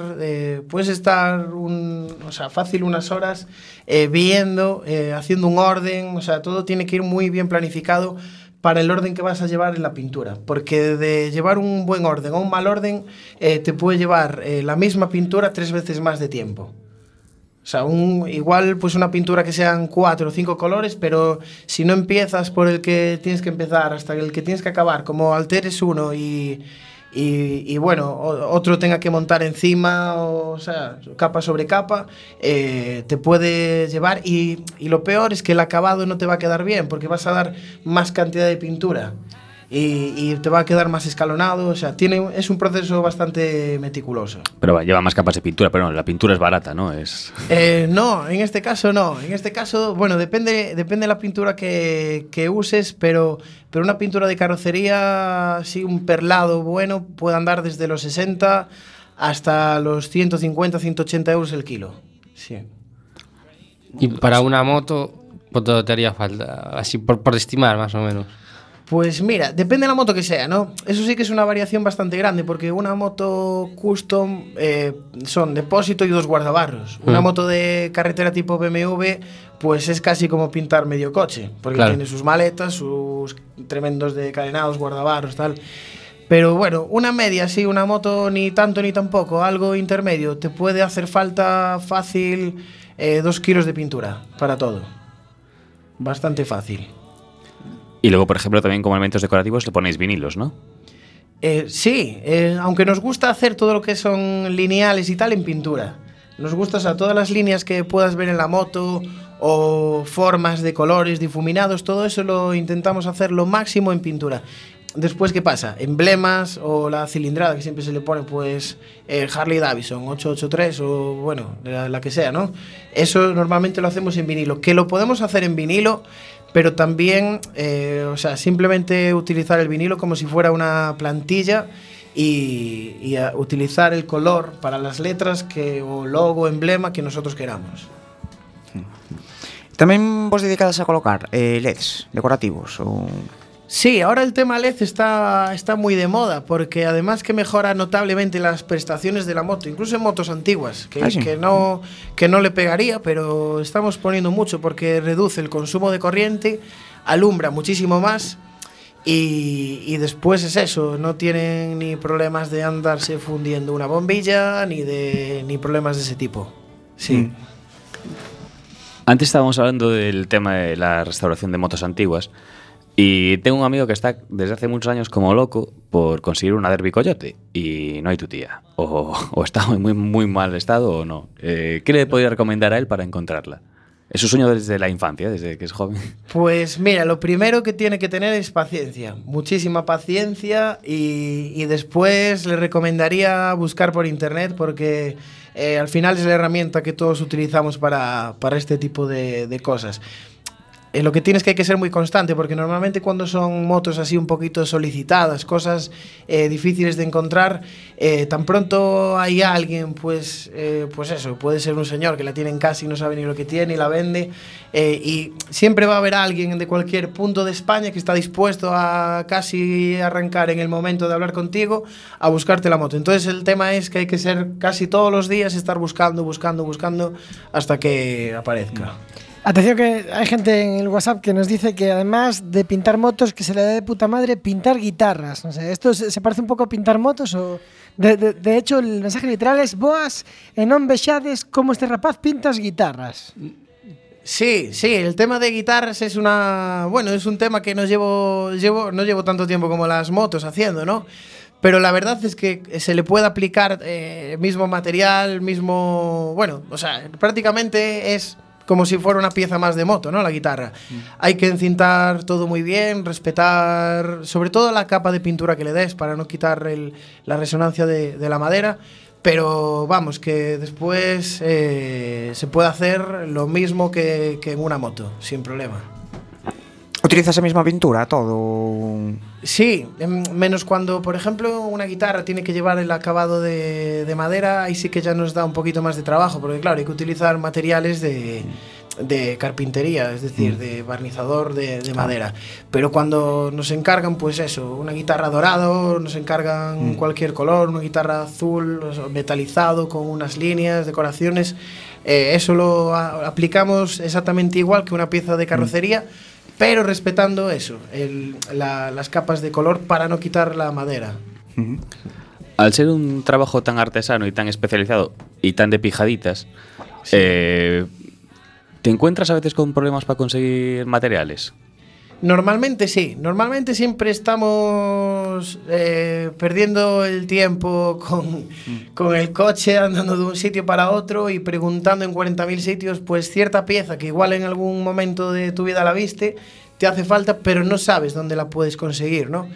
puedes estar un, o sea, fácil unas horas viendo, haciendo un orden, o sea, todo tiene que ir muy bien planificado para el orden que vas a llevar en la pintura. Porque de llevar un buen orden o un mal orden, eh, te puede llevar eh, la misma pintura tres veces más de tiempo. O sea, igual pues una pintura que sean cuatro o cinco colores, pero si no empiezas por el que tienes que empezar hasta el que tienes que acabar, como alteres uno y, y, y, bueno, otro tenga que montar encima, o, o sea, capa sobre capa, eh, te puede llevar. Y, y lo peor es que el acabado no te va a quedar bien porque vas a dar más cantidad de pintura y, y te va a quedar más escalonado, o sea, tiene, es un proceso bastante meticuloso. Pero va, lleva más capas de pintura, pero no, la pintura es barata, ¿no? Es... Eh, no, en este caso no. En este caso, bueno, depende, depende de la pintura que, que uses, pero, pero una pintura de carrocería, sí, un perlado bueno, puede andar desde los 60 hasta los 150, 180 euros el kilo. Sí. Y para una moto, ¿cuánto te haría falta? Así por, por estimar, más o menos. Pues mira, depende de la moto que sea, ¿no? Eso sí que es una variación bastante grande, porque una moto custom eh, son depósito y dos guardabarros. Una Mm. moto de carretera tipo BMW, pues es casi como pintar medio coche, porque Claro. tiene sus maletas, sus tremendos de cadenados, guardabarros, tal. Pero bueno, una media, sí, una moto ni tanto ni tampoco, algo intermedio, te puede hacer falta fácil eh, dos kilos de pintura para todo. Bastante fácil. Y luego, por ejemplo, también como elementos decorativos le ponéis vinilos, ¿no? Eh, sí, eh, aunque nos gusta hacer todo lo que son lineales y tal en pintura. Nos gusta, o sea, todas las líneas que puedas ver en la moto o formas de colores difuminados, todo eso lo intentamos hacer lo máximo en pintura. Después, ¿qué pasa? Emblemas o la cilindrada que siempre se le pone, pues eh, Harley Davidson 883 o bueno, la, la que sea, ¿no? Eso normalmente lo hacemos en vinilo. Que lo podemos hacer en vinilo, pero también, eh, o sea, simplemente utilizar el vinilo como si fuera una plantilla y, a- utilizar el color para las letras que, o logo, emblema que nosotros queramos. Tamén vos dedicadas a colocar eh, LEDs decorativos ou... Sí, ahora el tema LED está, está muy de moda porque además que mejora notablemente las prestaciones de la moto, incluso en motos antiguas, que, Ah, sí. que, no, que no le pegaría, pero estamos poniendo mucho porque reduce el consumo de corriente, alumbra muchísimo más y, y después es eso, no tienen ni problemas de andarse fundiendo una bombilla ni, de, ni problemas de ese tipo. Sí. Mm. Antes estábamos hablando del tema de la restauración de motos antiguas y tengo un amigo que está desde hace muchos años como loco por conseguir una Derby Coyote y no hay tu tía. O, está en muy, muy mal estado o no. Eh, ¿Qué le podría recomendar a él para encontrarla? Es su sueño desde la infancia, desde que es joven. Pues mira, lo primero que tiene que tener es paciencia, muchísima paciencia y, después le recomendaría buscar por internet porque eh, al final es la herramienta que todos utilizamos para, para este tipo de cosas. Eh, lo que tienes que hay que ser muy constante porque normalmente cuando son motos así un poquito solicitadas, cosas eh, difíciles de encontrar, eh, tan pronto hay alguien, pues, eh, pues eso, puede ser un señor que la tiene en casa y no sabe ni lo que tiene y la vende, y siempre va a haber alguien de cualquier punto de España que está dispuesto a casi arrancar en el momento de hablar contigo a buscarte la moto. Entonces el tema es que hay que ser casi todos los días estar buscando, buscando, buscando hasta que aparezca. Atención que hay gente en el WhatsApp que nos dice que además de pintar motos, que se le da de puta madre pintar guitarras. ¿esto se, parece un poco a pintar motos o...? De, hecho, el mensaje literal es Boas, e non vexades como este rapaz pintas guitarras. Sí, sí, el tema de guitarras es una, bueno, es un tema que no llevo, no llevo tanto tiempo como las motos haciendo, ¿no? Pero la verdad es que se le puede aplicar eh, mismo material, mismo, bueno, o sea, prácticamente es como si fuera una pieza más de moto, ¿no? La guitarra. Hay que encintar todo muy bien, respetar, sobre todo la capa de pintura que le des para no quitar el- la resonancia de, de la madera. Pero vamos, que después eh, se puede hacer lo mismo que, que en una moto, sin problema. Utilizas a mesma pintura todo? Sí, em, menos cuando, por ejemplo, una guitarra tiene que llevar el acabado de, de madera, ahí sí que ya nos da un poquito más de trabajo, porque claro, hay que utilizar materiales de, de carpintería, es decir, de barnizador de, de madera. Pero cuando nos encargan, pues eso, una guitarra dorado, nos encargan cualquier color, una guitarra azul, metalizado, con unas líneas, decoraciones, eh, eso lo aplicamos exactamente igual que una pieza de carrocería. Pero respetando eso, el- la- las capas de color para no quitar la madera. Al ser un trabajo tan artesano y tan especializado y tan de pijaditas, eh, ¿te encuentras a veces con problemas para conseguir materiales? Normalmente sí, normalmente siempre estamos eh, perdiendo el tiempo con, con el coche, andando de un sitio para otro y preguntando en 40.000 sitios, pues cierta pieza que igual en algún momento de tu vida la viste, te hace falta, pero no sabes dónde la puedes conseguir, ¿no?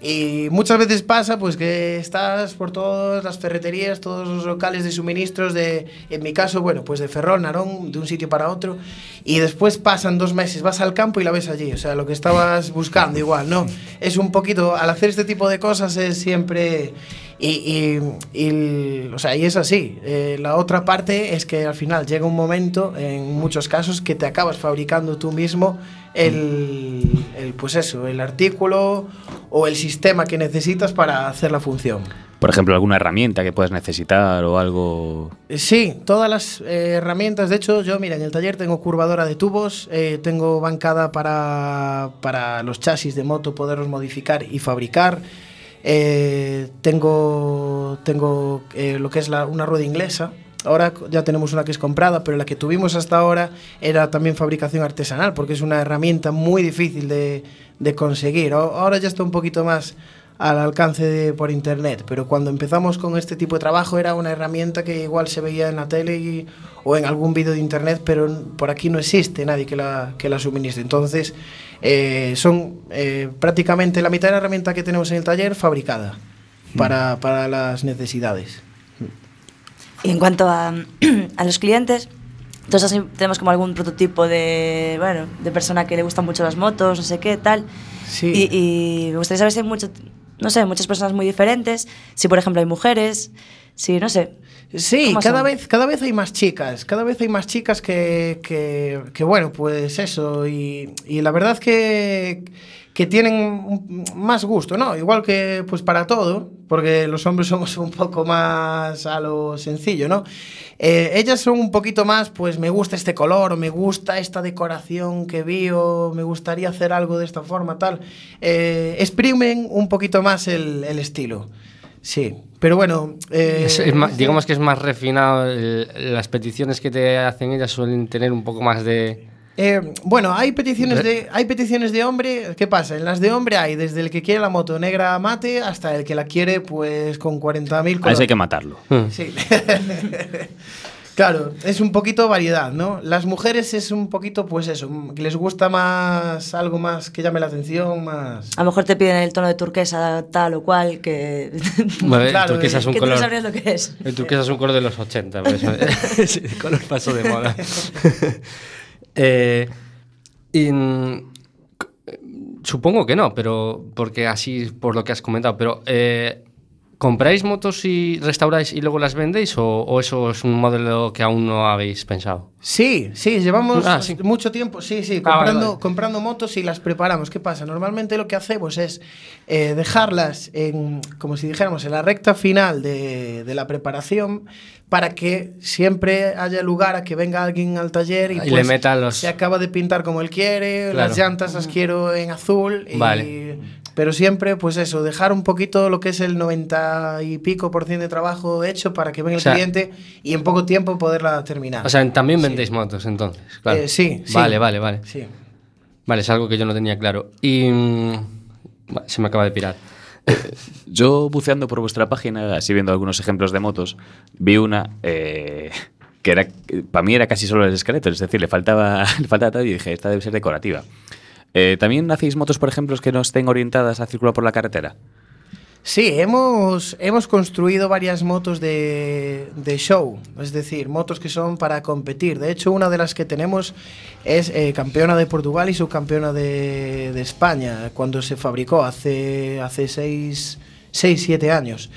Y muchas veces pasa pues que estás por todas las ferreterías, todos los locales de suministros de, en mi caso, bueno, pues de Ferrol, Narón, de un sitio para otro, y después pasan dos meses, vas al campo y la ves allí, o sea, lo que estabas buscando igual, ¿no? Es un poquito, al hacer este tipo de cosas es siempre... Y, y- y o sea, y es así. Eh, la otra parte es que al final llega un momento, en muchos casos, que te acabas fabricando tú mismo el, el, pues eso, el artículo o el sistema que necesitas para hacer la función. Por ejemplo, alguna herramienta que puedas necesitar o algo. Eh, Sí, todas las eh, herramientas. De hecho, yo, mira, en el taller tengo curvadora de tubos, eh, tengo bancada para, para los chasis de moto poderlos modificar y fabricar. Eh, tengo tengo lo que es la- una rueda inglesa. Ahora ya tenemos una que es comprada, pero la que tuvimos hasta ahora era también fabricación artesanal, porque es una herramienta muy difícil de, de conseguir. Ahora ya está un poquito más al alcance de, por internet, pero cuando empezamos con este tipo de trabajo era una herramienta que igual se veía en la tele y- o en algún vídeo de internet, pero por aquí no existe nadie que la, que la suministre. Entonces, eh, son eh, prácticamente la mitad de la herramienta que tenemos en el taller fabricada para, para las necesidades. Y en cuanto a, a los clientes, así tenemos como algún prototipo de, bueno, de persona que le gustan mucho las motos, no sé qué, tal. Sí. Y, y me gustaría saber si hay mucho, no sé, muchas personas muy diferentes, si por ejemplo hay mujeres, si no sé. Sí, ¿Cómo cada son? vez, cada vez hay más chicas, cada vez hay más chicas que, que, que, bueno, pues eso, y, y la verdad que, que tienen más gusto, ¿no? Igual que pues para todo, porque los hombres somos un poco más a lo sencillo, ¿no? Eh, ellas son un poquito más, pues me gusta este color, o me gusta esta decoración que vi, o me gustaría hacer algo de esta forma, tal. Eh, exprimen un poquito más el, el estilo. Sí, pero bueno... eh, Es- es más- digamos que es más refinado. el- las peticiones que te hacen ellas suelen tener un poco más de. Eh, bueno, hay peticiones de hay peticiones de hombre. ¿Qué pasa? En las de hombre hay desde el que quiere la moto negra mate hasta el que la quiere pues con 40.000 A ese colores. hay que matarlo. Sí. claro, es un poquito variedad, ¿no? Las mujeres es un poquito pues eso, que les gusta más algo más que llame la atención, más A lo mejor te piden el tono de turquesa tal o cual que... El Claro, turquesa es un que tú no color. sabrías lo que es. El turquesa es un color de los 80, por eso ese color pasó de moda. Eh, c- supongo que no, pero porque así por lo que has comentado, pero eh, ¿compráis motos y restauráis y luego las vendéis o, o eso es un modelo que aún no habéis pensado? Sí, sí, llevamos Ah, sí. mucho tiempo, sí, sí, Ah, vale, comprando, vale. comprando motos y las preparamos. ¿Qué pasa? Normalmente lo que hacemos es eh, dejarlas en, como si dijéramos, en la recta final de, de la preparación para que siempre haya lugar a que venga alguien al taller y, Y pues, le meta los- se acaba de pintar como él quiere, Claro. las llantas las quiero en azul, y- Vale. Pero siempre pues eso, dejar un poquito lo que es el 90 y pico por ciento de trabajo hecho para que venga el O sea- cliente y en poco tiempo poderla terminar. O sea, también vendéis motos entonces, claro. Eh, sí, sí. Vale, vale, vale. Sí. Vale, es algo que yo no tenía claro. Y mm, se me acaba de pirar. Yo buceando por vuestra página, así viendo algunos ejemplos de motos, vi una eh, que era para mí era casi solo el esqueleto, es decir, le faltaba, le faltaba todo y dije, esta debe ser decorativa. Eh, ¿También hacéis motos, por ejemplo, que no estén orientadas a circular por la carretera? Sí, hemos, hemos construido varias motos de, de show, es decir, motos que son para competir. De hecho, una de las que tenemos es eh, campeona de Portugal y subcampeona de, de España, cuando se fabricó hace, hace 6, 7 años.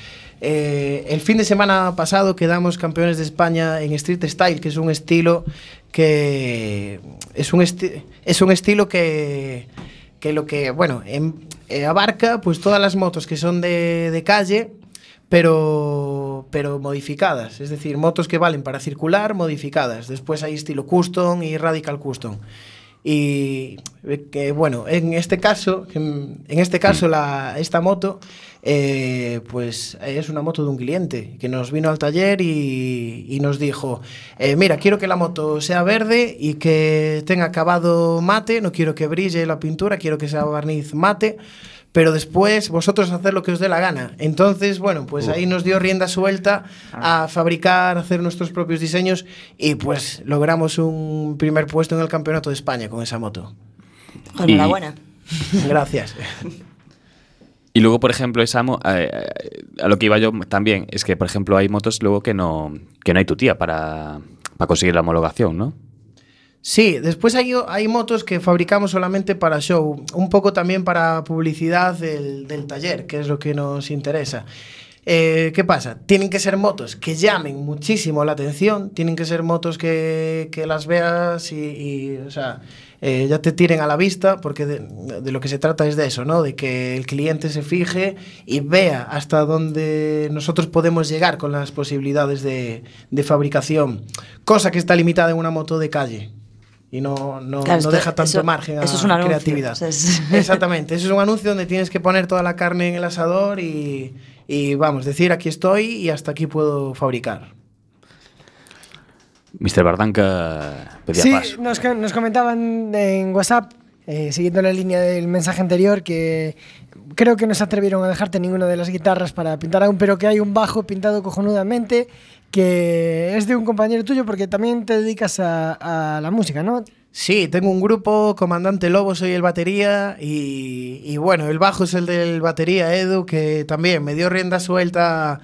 Eh, el fin de semana pasado quedamos campeones de España en Street Style, que es un estilo que es un, esti es un estilo que, que lo que, bueno, en, eh, abarca pues todas las motos que son de, de calle, pero, pero modificadas, es decir, motos que valen para circular modificadas. Después hay estilo custom y radical custom. Y eh, que bueno, en este caso, en, en este caso la, esta moto eh, pues es una moto de un cliente que nos vino al taller y, y nos dijo, eh, mira, quiero que la moto sea verde y que tenga acabado mate, no quiero que brille la pintura, quiero que sea barniz mate, pero después vosotros hacer lo que os dé la gana. Entonces, bueno, pues ahí nos dio rienda suelta a fabricar, hacer nuestros propios diseños y pues logramos un primer puesto en el Campeonato de España con esa moto. Y- enhorabuena. Gracias. Y luego, por ejemplo, esa eh, eh, a lo que iba yo también es que, por ejemplo, hay motos luego que no, que no hay tutía para, para conseguir la homologación, ¿no? Sí, después hay, hay motos que fabricamos solamente para show, un poco también para publicidad del, del taller, que es lo que nos interesa. Eh, ¿Qué pasa? Tienen que ser motos que llamen muchísimo la atención, tienen que ser motos que, que las veas y, o sea, eh, ya te tiren a la vista, porque de, de lo que se trata es de eso, ¿no? De que el cliente se fije y vea hasta dónde nosotros podemos llegar con las posibilidades de, de fabricación, cosa que está limitada en una moto de calle y no, no, Claro, no esto- deja tanto eso- margen a eso es un anuncio, creatividad. o sea, es- Exactamente, eso es un anuncio donde tienes que poner toda la carne en el asador y, y vamos, decir aquí estoy y hasta aquí puedo fabricar. Mr. Bardanca pedía Sí, paso. nos, nos comentaban en WhatsApp, eh, siguiendo la línea del mensaje anterior, que creo que no se atrevieron a dejarte ninguna de las guitarras para pintar aún, pero que hay un bajo pintado cojonudamente, que es de un compañero tuyo porque también te dedicas a, a la música, ¿no? Sí, tengo un grupo, Comandante Lobo, soy el batería y, y bueno, el bajo es el del batería Edu, que también me dio rienda suelta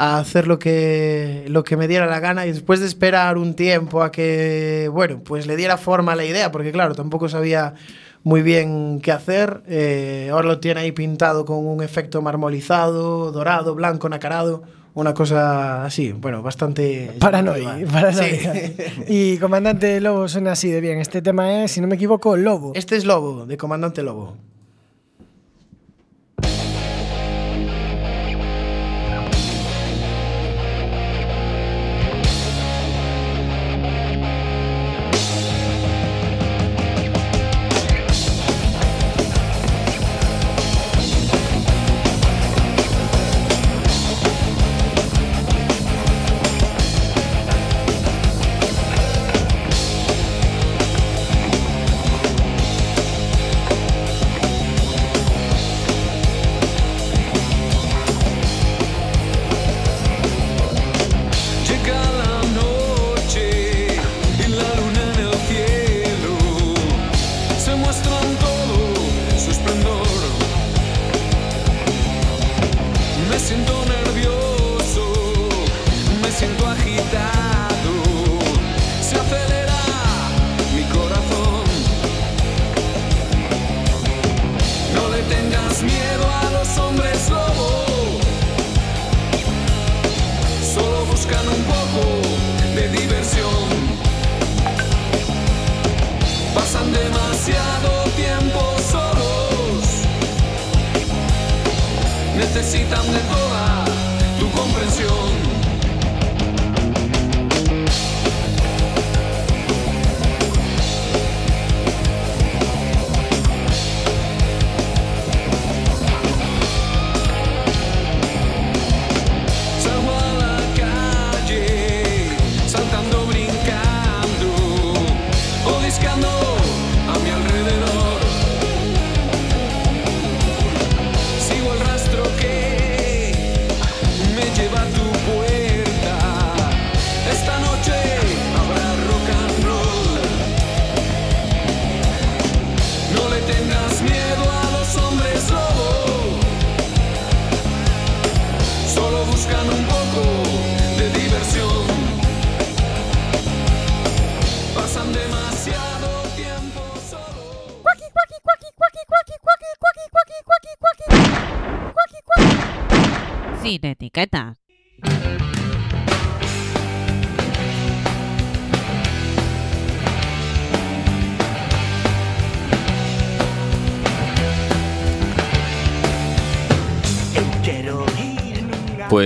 a hacer lo que, lo que me diera la gana y después de esperar un tiempo a que, bueno, pues le diera forma a la idea, porque claro, tampoco sabía muy bien qué hacer, eh, ahora lo tiene ahí pintado con un efecto marmolizado, dorado, blanco, nacarado, una cosa así, bueno, bastante... Paranoia, paranoia. Sí. Y Comandante Lobo suena así de bien. Este tema es, si no me equivoco, Lobo. Este es Lobo, de Comandante Lobo.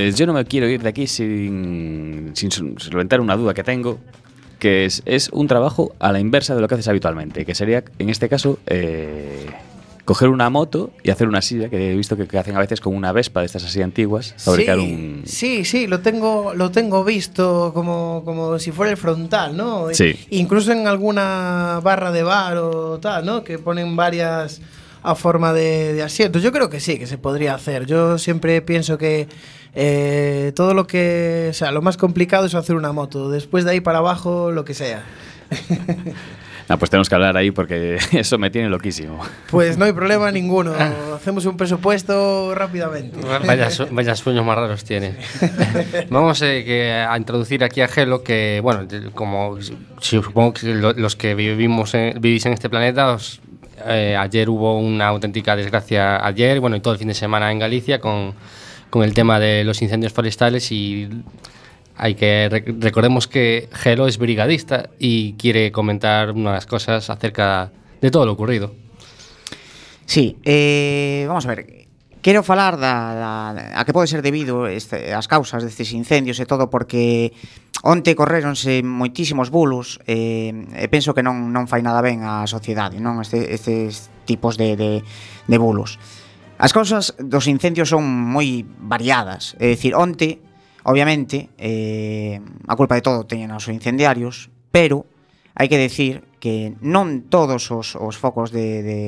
Pues yo no me quiero ir de aquí sin, sin sol- solventar una duda que tengo, que es, es un trabajo a la inversa de lo que haces habitualmente, que sería, en este caso, eh, coger una moto y hacer una silla, que he visto que, que hacen a veces con una Vespa de estas así antiguas, fabricar sí, un... Sí, sí, lo tengo, lo tengo visto como, como si fuera el frontal, ¿no? Sí. Incluso en alguna barra de bar o tal, ¿no? Que ponen varias a forma de, de asientos. Yo creo que sí, que se podría hacer. Yo siempre pienso que eh, todo lo que, o sea, lo más complicado es hacer una moto. Después de ahí para abajo, lo que sea. Ah, pues tenemos que hablar ahí porque eso me tiene loquísimo. Pues no hay problema ninguno. Hacemos un presupuesto rápidamente. Vaya, su- vaya sueños más raros tiene. Vamos eh, que a introducir aquí a Gelo, que, bueno, como si- supongo que lo- los que vivimos en- vivís en este planeta, os- eh, ayer hubo una auténtica desgracia, ayer, bueno, y todo el fin de semana en Galicia, con, con el tema de los incendios forestales y hay que rec- recordemos que Gelo es brigadista y quiere comentar unas cosas acerca de todo lo ocurrido. Sí, eh, vamos a ver. Quero falar da, da, a que pode ser debido este, as causas destes incendios e todo porque onte correronse moitísimos bulos eh, e penso que non, non fai nada ben a sociedade non este, estes tipos de, de, de bulos. As causas dos incendios son moi variadas, é dicir, onte, obviamente, eh, a culpa de todo teñen os incendiarios, pero hai que decir que non todos os, os focos de, de,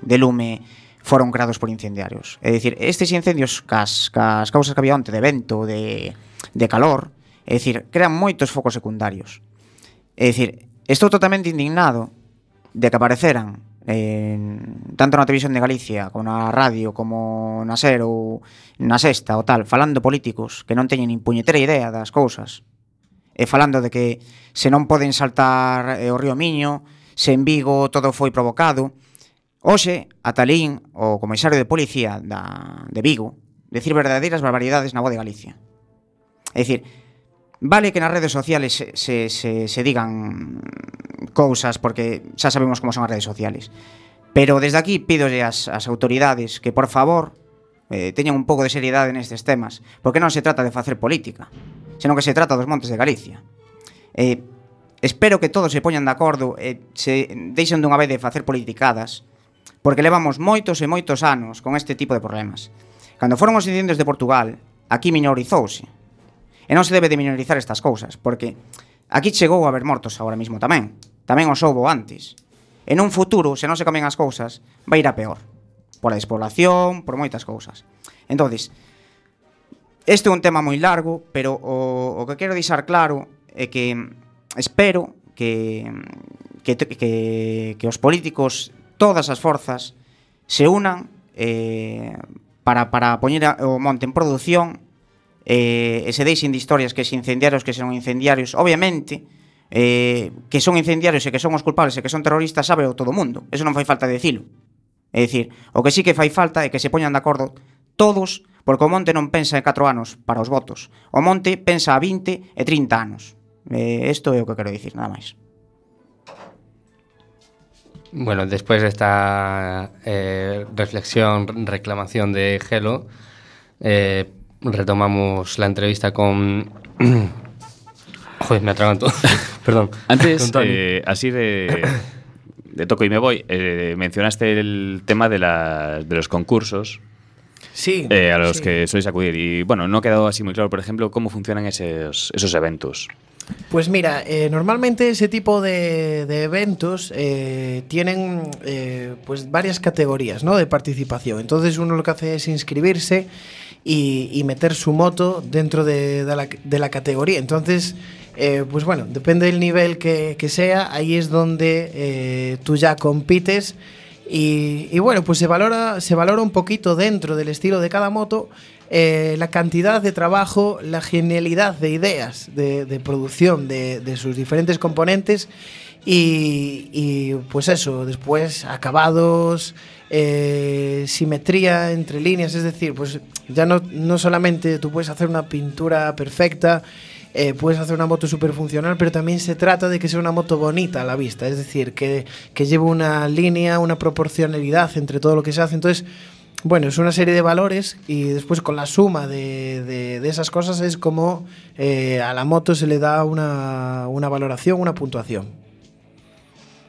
de lume foron creados por incendiarios. É dicir, estes incendios cas, cas causas que había onte de vento, de, de calor, é dicir, crean moitos focos secundarios. É dicir, estou totalmente indignado de que apareceran en, tanto na televisión de Galicia como na radio, como na SER ou na Sexta ou tal, falando políticos que non teñen nin puñetera idea das cousas. E falando de que se non poden saltar eh, o río Miño, se en Vigo todo foi provocado, Hoxe, Atalín, o comisario de policía da, de Vigo, decir verdadeiras barbaridades na voz de Galicia. É dicir, vale que nas redes sociales se, se, se, se digan cousas porque xa sabemos como son as redes sociales. Pero desde aquí pídolle ás, ás autoridades que, por favor, eh, teñan un pouco de seriedade nestes temas, porque non se trata de facer política, senón que se trata dos montes de Galicia. Eh, espero que todos se poñan de acordo e eh, se deixen dunha vez de facer politicadas porque levamos moitos e moitos anos con este tipo de problemas. Cando foron os incendios de Portugal, aquí minorizouse. E non se debe de minorizar estas cousas, porque aquí chegou a haber mortos agora mesmo tamén. Tamén os houbo antes. E un futuro, se non se cambian as cousas, vai ir a peor. Por a despoblación, por moitas cousas. Entonces, este é un tema moi largo, pero o, o que quero deixar claro é que espero que que, que, que os políticos todas as forzas se unan eh, para, para poñer o monte en produción eh, e se deixen de historias que se incendiarios que son incendiarios obviamente eh, que son incendiarios e que son os culpables e que son terroristas sabe o todo o mundo. Eso non fai falta decilo. É dicir, o que sí que fai falta é que se poñan de acordo todos porque o monte non pensa en 4 anos para os votos. O monte pensa a 20 e 30 anos. Eh, isto é o que quero dicir, nada máis. Bueno, después de esta eh, reflexión, reclamación de Gelo, eh, retomamos la entrevista con... Joder, me atraganto. Perdón. Antes, eh, así de, de toco y me voy, eh, mencionaste el tema de, la- de los concursos Sí. eh, a los sí. que sois acudir. Y bueno, no ha quedado así muy claro, por ejemplo, cómo funcionan esos, esos eventos. Pues mira, eh, normalmente ese tipo de, de eventos eh, tienen eh, pues varias categorías ¿no? de participación. Entonces uno lo que hace es inscribirse y, meter su moto dentro de, la, categoría. Entonces, eh, pues bueno, depende del nivel que, que sea, ahí es donde eh, tú ya compites. Y, y bueno, pues se valora, se valora un poquito dentro del estilo de cada moto eh, la cantidad de trabajo, la genialidad de ideas de, producción de, sus diferentes componentes y, y, pues eso, después acabados, eh, simetría entre líneas, es decir, pues ya no, no solamente tú puedes hacer una pintura perfecta, eh, puedes hacer una moto súper funcional, pero también se trata de que sea una moto bonita a la vista, es decir, que, que lleve una línea, una proporcionalidad entre todo lo que se hace. Entonces, bueno, es una serie de valores y después con la suma de, de- esas cosas es como eh, a la moto se le da una, una valoración, una puntuación.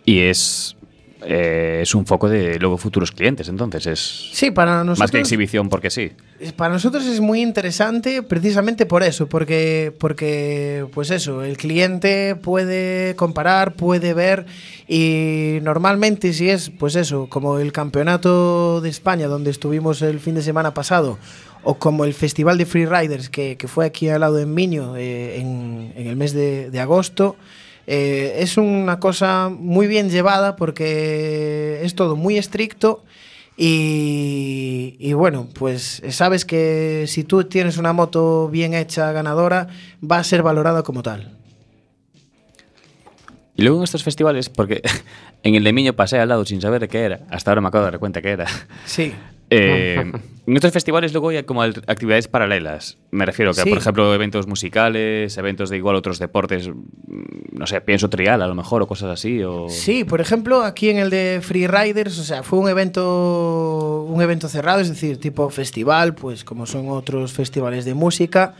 Y es, eh, es un foco de luego futuros clientes, entonces es Sí, para más que nosotros, exhibición porque sí. para nosotros es muy interesante precisamente por eso, porque, porque pues eso, el cliente puede comparar, puede ver y normalmente si es pues eso, como el campeonato de España donde estuvimos el fin de semana pasado o como el Festival de Freeriders que, que fue aquí al lado de Miño eh, en, en el mes de, de agosto, eh, es una cosa muy bien llevada porque es todo muy estricto y, y bueno, pues sabes que si tú tienes una moto bien hecha, ganadora, va a ser valorada como tal. Y luego en estos festivales, porque en el de Miño pasé al lado sin saber de qué era, hasta ahora me acabo de dar cuenta que era. Sí. Eh, en estos festivales luego hay como actividades paralelas. Me refiero que, Sí. por ejemplo, eventos musicales, eventos de igual otros deportes, no sé, pienso trial a lo mejor o cosas así. O... Sí, por ejemplo, aquí en el de Freeriders, o sea, fue un evento un evento cerrado, es decir, tipo festival, pues como son otros festivales de música.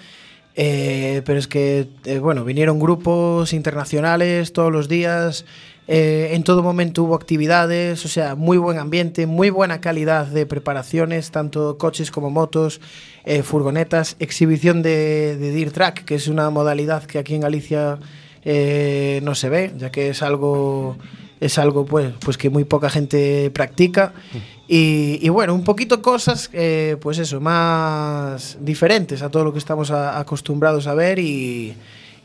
Eh, pero es que, eh, bueno, vinieron grupos internacionales todos los días, eh, en todo momento hubo actividades, o sea, muy buen ambiente, muy buena calidad de preparaciones, tanto coches como motos, eh, furgonetas, exhibición de, de Dirt Track, que es una modalidad que aquí en Galicia eh, no se ve, ya que es algo es algo pues, pues que muy poca gente practica. Y, y bueno, un poquito cosas, eh, pues eso, más diferentes a todo lo que estamos a- acostumbrados a ver y,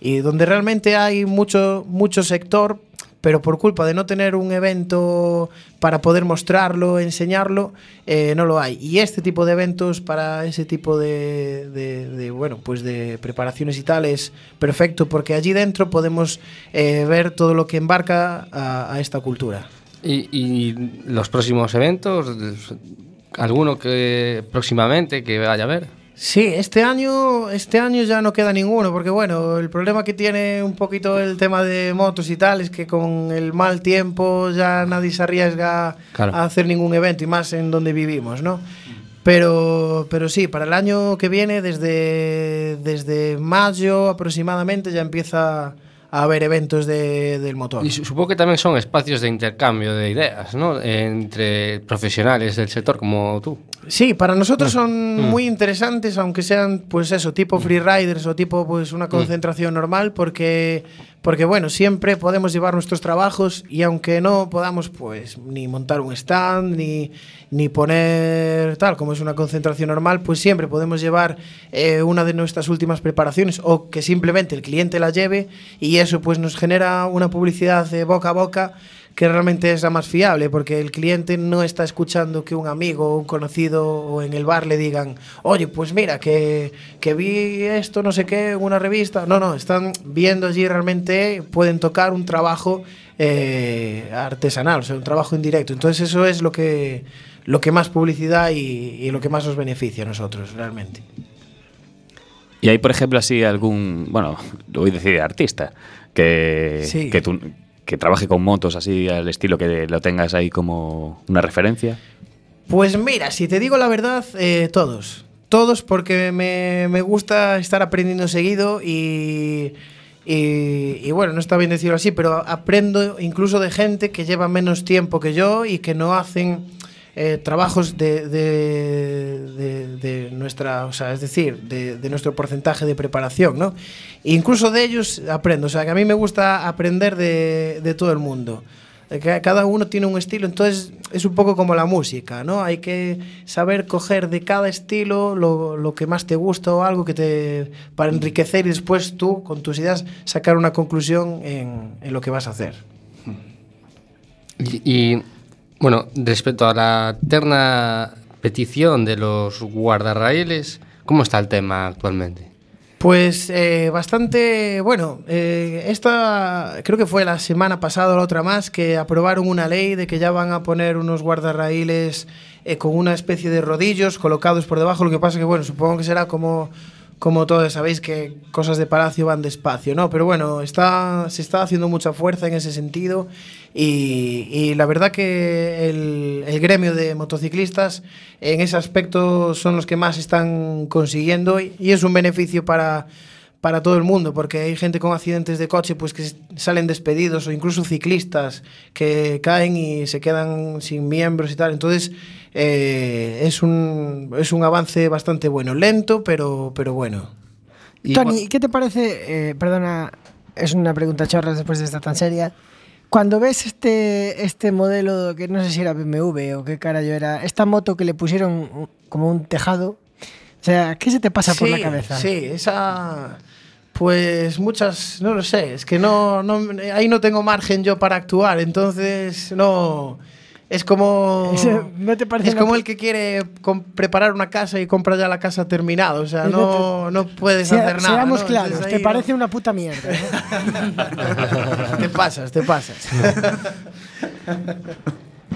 y donde realmente hay mucho, mucho sector, pero por culpa de no tener un evento para poder mostrarlo, enseñarlo, eh, no lo hay. Y este tipo de eventos para ese tipo de, de- bueno, pues de preparaciones y tal es perfecto porque allí dentro podemos eh, ver todo lo que embarca a, esta cultura. Y, y los próximos eventos, alguno que próximamente que vaya a ver. Sí, este año, este año ya no queda ninguno, porque bueno, el problema que tiene un poquito el tema de motos y tal es que con el mal tiempo ya nadie se arriesga Claro. a hacer ningún evento y más en donde vivimos, ¿no? Pero, pero sí, para el año que viene, desde, desde mayo aproximadamente, ya empieza a haber eventos de- del motor. Y su- supongo que también son espacios de intercambio de ideas, ¿no? Entre profesionales del sector como tú. Sí, para nosotros son Mm. muy interesantes, aunque sean, pues eso, tipo freeriders o tipo, pues una concentración normal, porque, porque bueno, siempre podemos llevar nuestros trabajos y aunque no podamos, pues, ni montar un stand, ni, ni poner tal, como es una concentración normal, pues siempre podemos llevar eh, una de nuestras últimas preparaciones o que simplemente el cliente la lleve y eso, pues, nos genera una publicidad de boca a boca que realmente es la más fiable, porque el cliente no está escuchando que un amigo o un conocido o en el bar le digan, oye, pues mira, que, que vi esto, no sé qué, en una revista. No, no, están viendo allí realmente, pueden tocar un trabajo eh, artesanal, o sea, un trabajo indirecto. Entonces eso es lo que, lo que más publicidad y, y lo que más nos beneficia a nosotros, realmente. Y hay, por ejemplo, así algún, bueno, voy a decir artista, que, Sí. que, tú- que trabaje con motos así al estilo que lo tengas ahí como una referencia. Pues mira, si te digo la verdad, eh, todos. Todos porque me, me gusta estar aprendiendo seguido y, y, y bueno, no está bien decirlo así, pero aprendo incluso de gente que lleva menos tiempo que yo y que no hacen eh, trabajos de, de, nuestra, o sea, es decir, de, nuestro porcentaje de preparación, ¿no? Incluso de ellos aprendo, o sea, que a mí me gusta aprender de, todo el mundo. Eh, Cada uno tiene un estilo, entonces es un poco como la música, ¿no? Hay que saber coger de cada estilo lo, lo que más te gusta o algo que te para enriquecer y después tú con tus ideas sacar una conclusión en, en lo que vas a hacer. Y, bueno, respecto a la eterna petición de los guardarraíles, ¿cómo está el tema actualmente? Pues eh, bastante, bueno, eh, esta creo que fue la semana pasada o la otra más que aprobaron una ley de que ya van a poner unos guardarraíles eh, con una especie de rodillos colocados por debajo, lo que pasa que bueno, supongo que será como como todos sabéis que cosas de palacio van despacio, ¿no? Pero bueno, está, se está haciendo mucha fuerza en ese sentido y, y la verdad que el, el gremio de motociclistas en ese aspecto son los que más están consiguiendo y, y es un beneficio para para todo el mundo, porque hay gente con accidentes de coche pues que salen despedidos o incluso ciclistas que caen y se quedan sin miembros y tal. Entonces eh, es, un, es un avance bastante bueno, lento, pero, pero bueno. Tony, ¿qué te parece? eh, perdona, es una pregunta chorra después de esta tan seria. Cuando ves este, este modelo, que no sé si era BMW o qué cara yo era, esta moto que le pusieron como un tejado, o sea, ¿qué se te pasa por la Sí, cabeza? Sí, esa... Pues muchas, no lo sé, es que no, no, ahí no tengo margen yo para actuar, entonces no... Es como... Ese- ¿no te parece es como el que quiere preparar una casa y compra ya la casa terminada, o sea, no, no puedes Sea- hacer nada. Seamos ¿no? claros, Entonces te ahí parece una puta mierda. ¿no? te pasas, te pasas.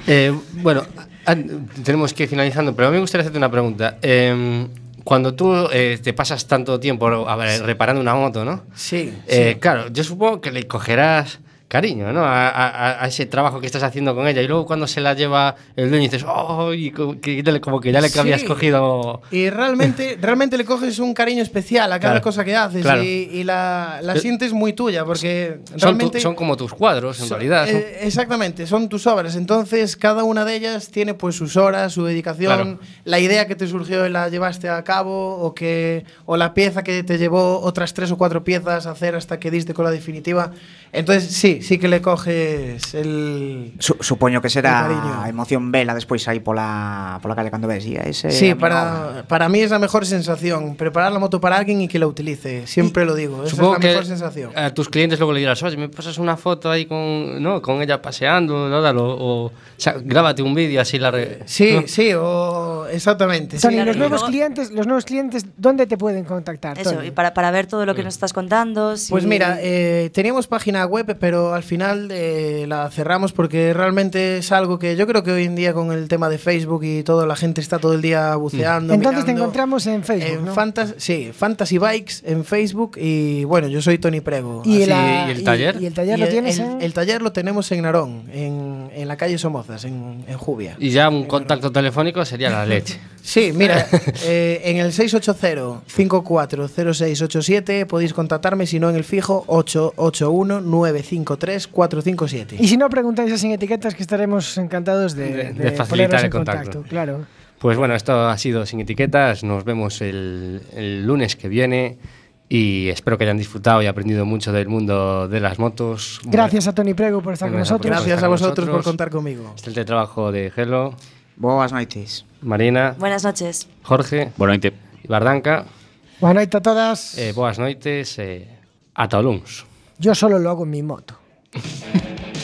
Eh, bueno, a- tenemos que ir finalizando, pero a mí me gustaría hacerte una pregunta. Eh, cuando tú eh, te pasas tanto tiempo a ver, reparando una moto, ¿no? Sí, Eh, sí. Claro, yo supongo que le cogerás cariño, ¿no? A, a- a ese trabajo que estás haciendo con ella y luego cuando se la lleva el dueño dices, oh, y como que, como que ya le Sí. habías cogido... Y realmente, realmente le coges un cariño especial a cada Claro, cosa que haces claro. y, y la, la Eh, sientes muy tuya porque Son, tu- realmente... son como tus cuadros, en realidad. son- eh, exactamente, son tus obras. Entonces, cada una de ellas tiene pues sus horas, su dedicación, Claro. la idea que te surgió y la llevaste a cabo, o que o la pieza que te llevó otras tres o cuatro piezas a hacer hasta que diste con la definitiva. Entonces, sí, sí que le coges el. Su, supoño que será emoción vela despois aí pola, pola calle cando ves e ese Sí, para, para mí es la mejor sensación. Preparar la moto para alguien y que la utilice. Siempre lo digo. Esa Supongo es la que mejor sensación. a tus clientes luego le dirás, oye, me pasas una foto ahí con, ¿no? con ella paseando, ¿no? Dalo, o, o sea, grábate un vídeo así la... re- Sí, ¿no? sí, o exactamente. Tony, sí. los nuevos clientes, los nuevos clientes, ¿dónde te pueden contactar? Eso, Tony? y para, para ver todo lo que nos estás contando. si- Pues mira, eh, teníamos página web, pero al final eh, la cerramos porque realmente es algo que yo creo que hoy en día con el tema de Facebook y todo, la gente está todo el día buceando. Entonces te mirando. encontramos en Facebook, En ¿no? Fantas- sí, Fantasy Bikes en Facebook y bueno, yo soy Tony Prego. ¿Y, así- la- ¿y el taller? Y, el taller y lo el- tienes el, en... el taller lo tenemos en Narón, en, en la calle Somozas, en, en Jubia. Y ya un contacto telefónico sería la leche. Sí, mira, eh, en el 680-540687 podéis contactarme, si no en el fijo 881-953-457. Y si no, preguntáis sin etiquetas que estaremos encantados de, De- de de facilitar el contacto. Claro. Pues bueno, esto ha sido Sin Etiquetas. Nos vemos el, el lunes que viene y espero que hayan disfrutado y aprendido mucho del mundo de las motos. Gracias a Tony Prego por estar con nosotros. Gracias a vosotros por contar conmigo. Este es el trabajo de Gelo, Boas noites. Marina, Buenas noches. Jorge Bueno, noite. y Bardanca. Buenas noches a todas. Eh, boas noites. Eh, ata o luns. Yo solo lo hago en mi moto. Thank you.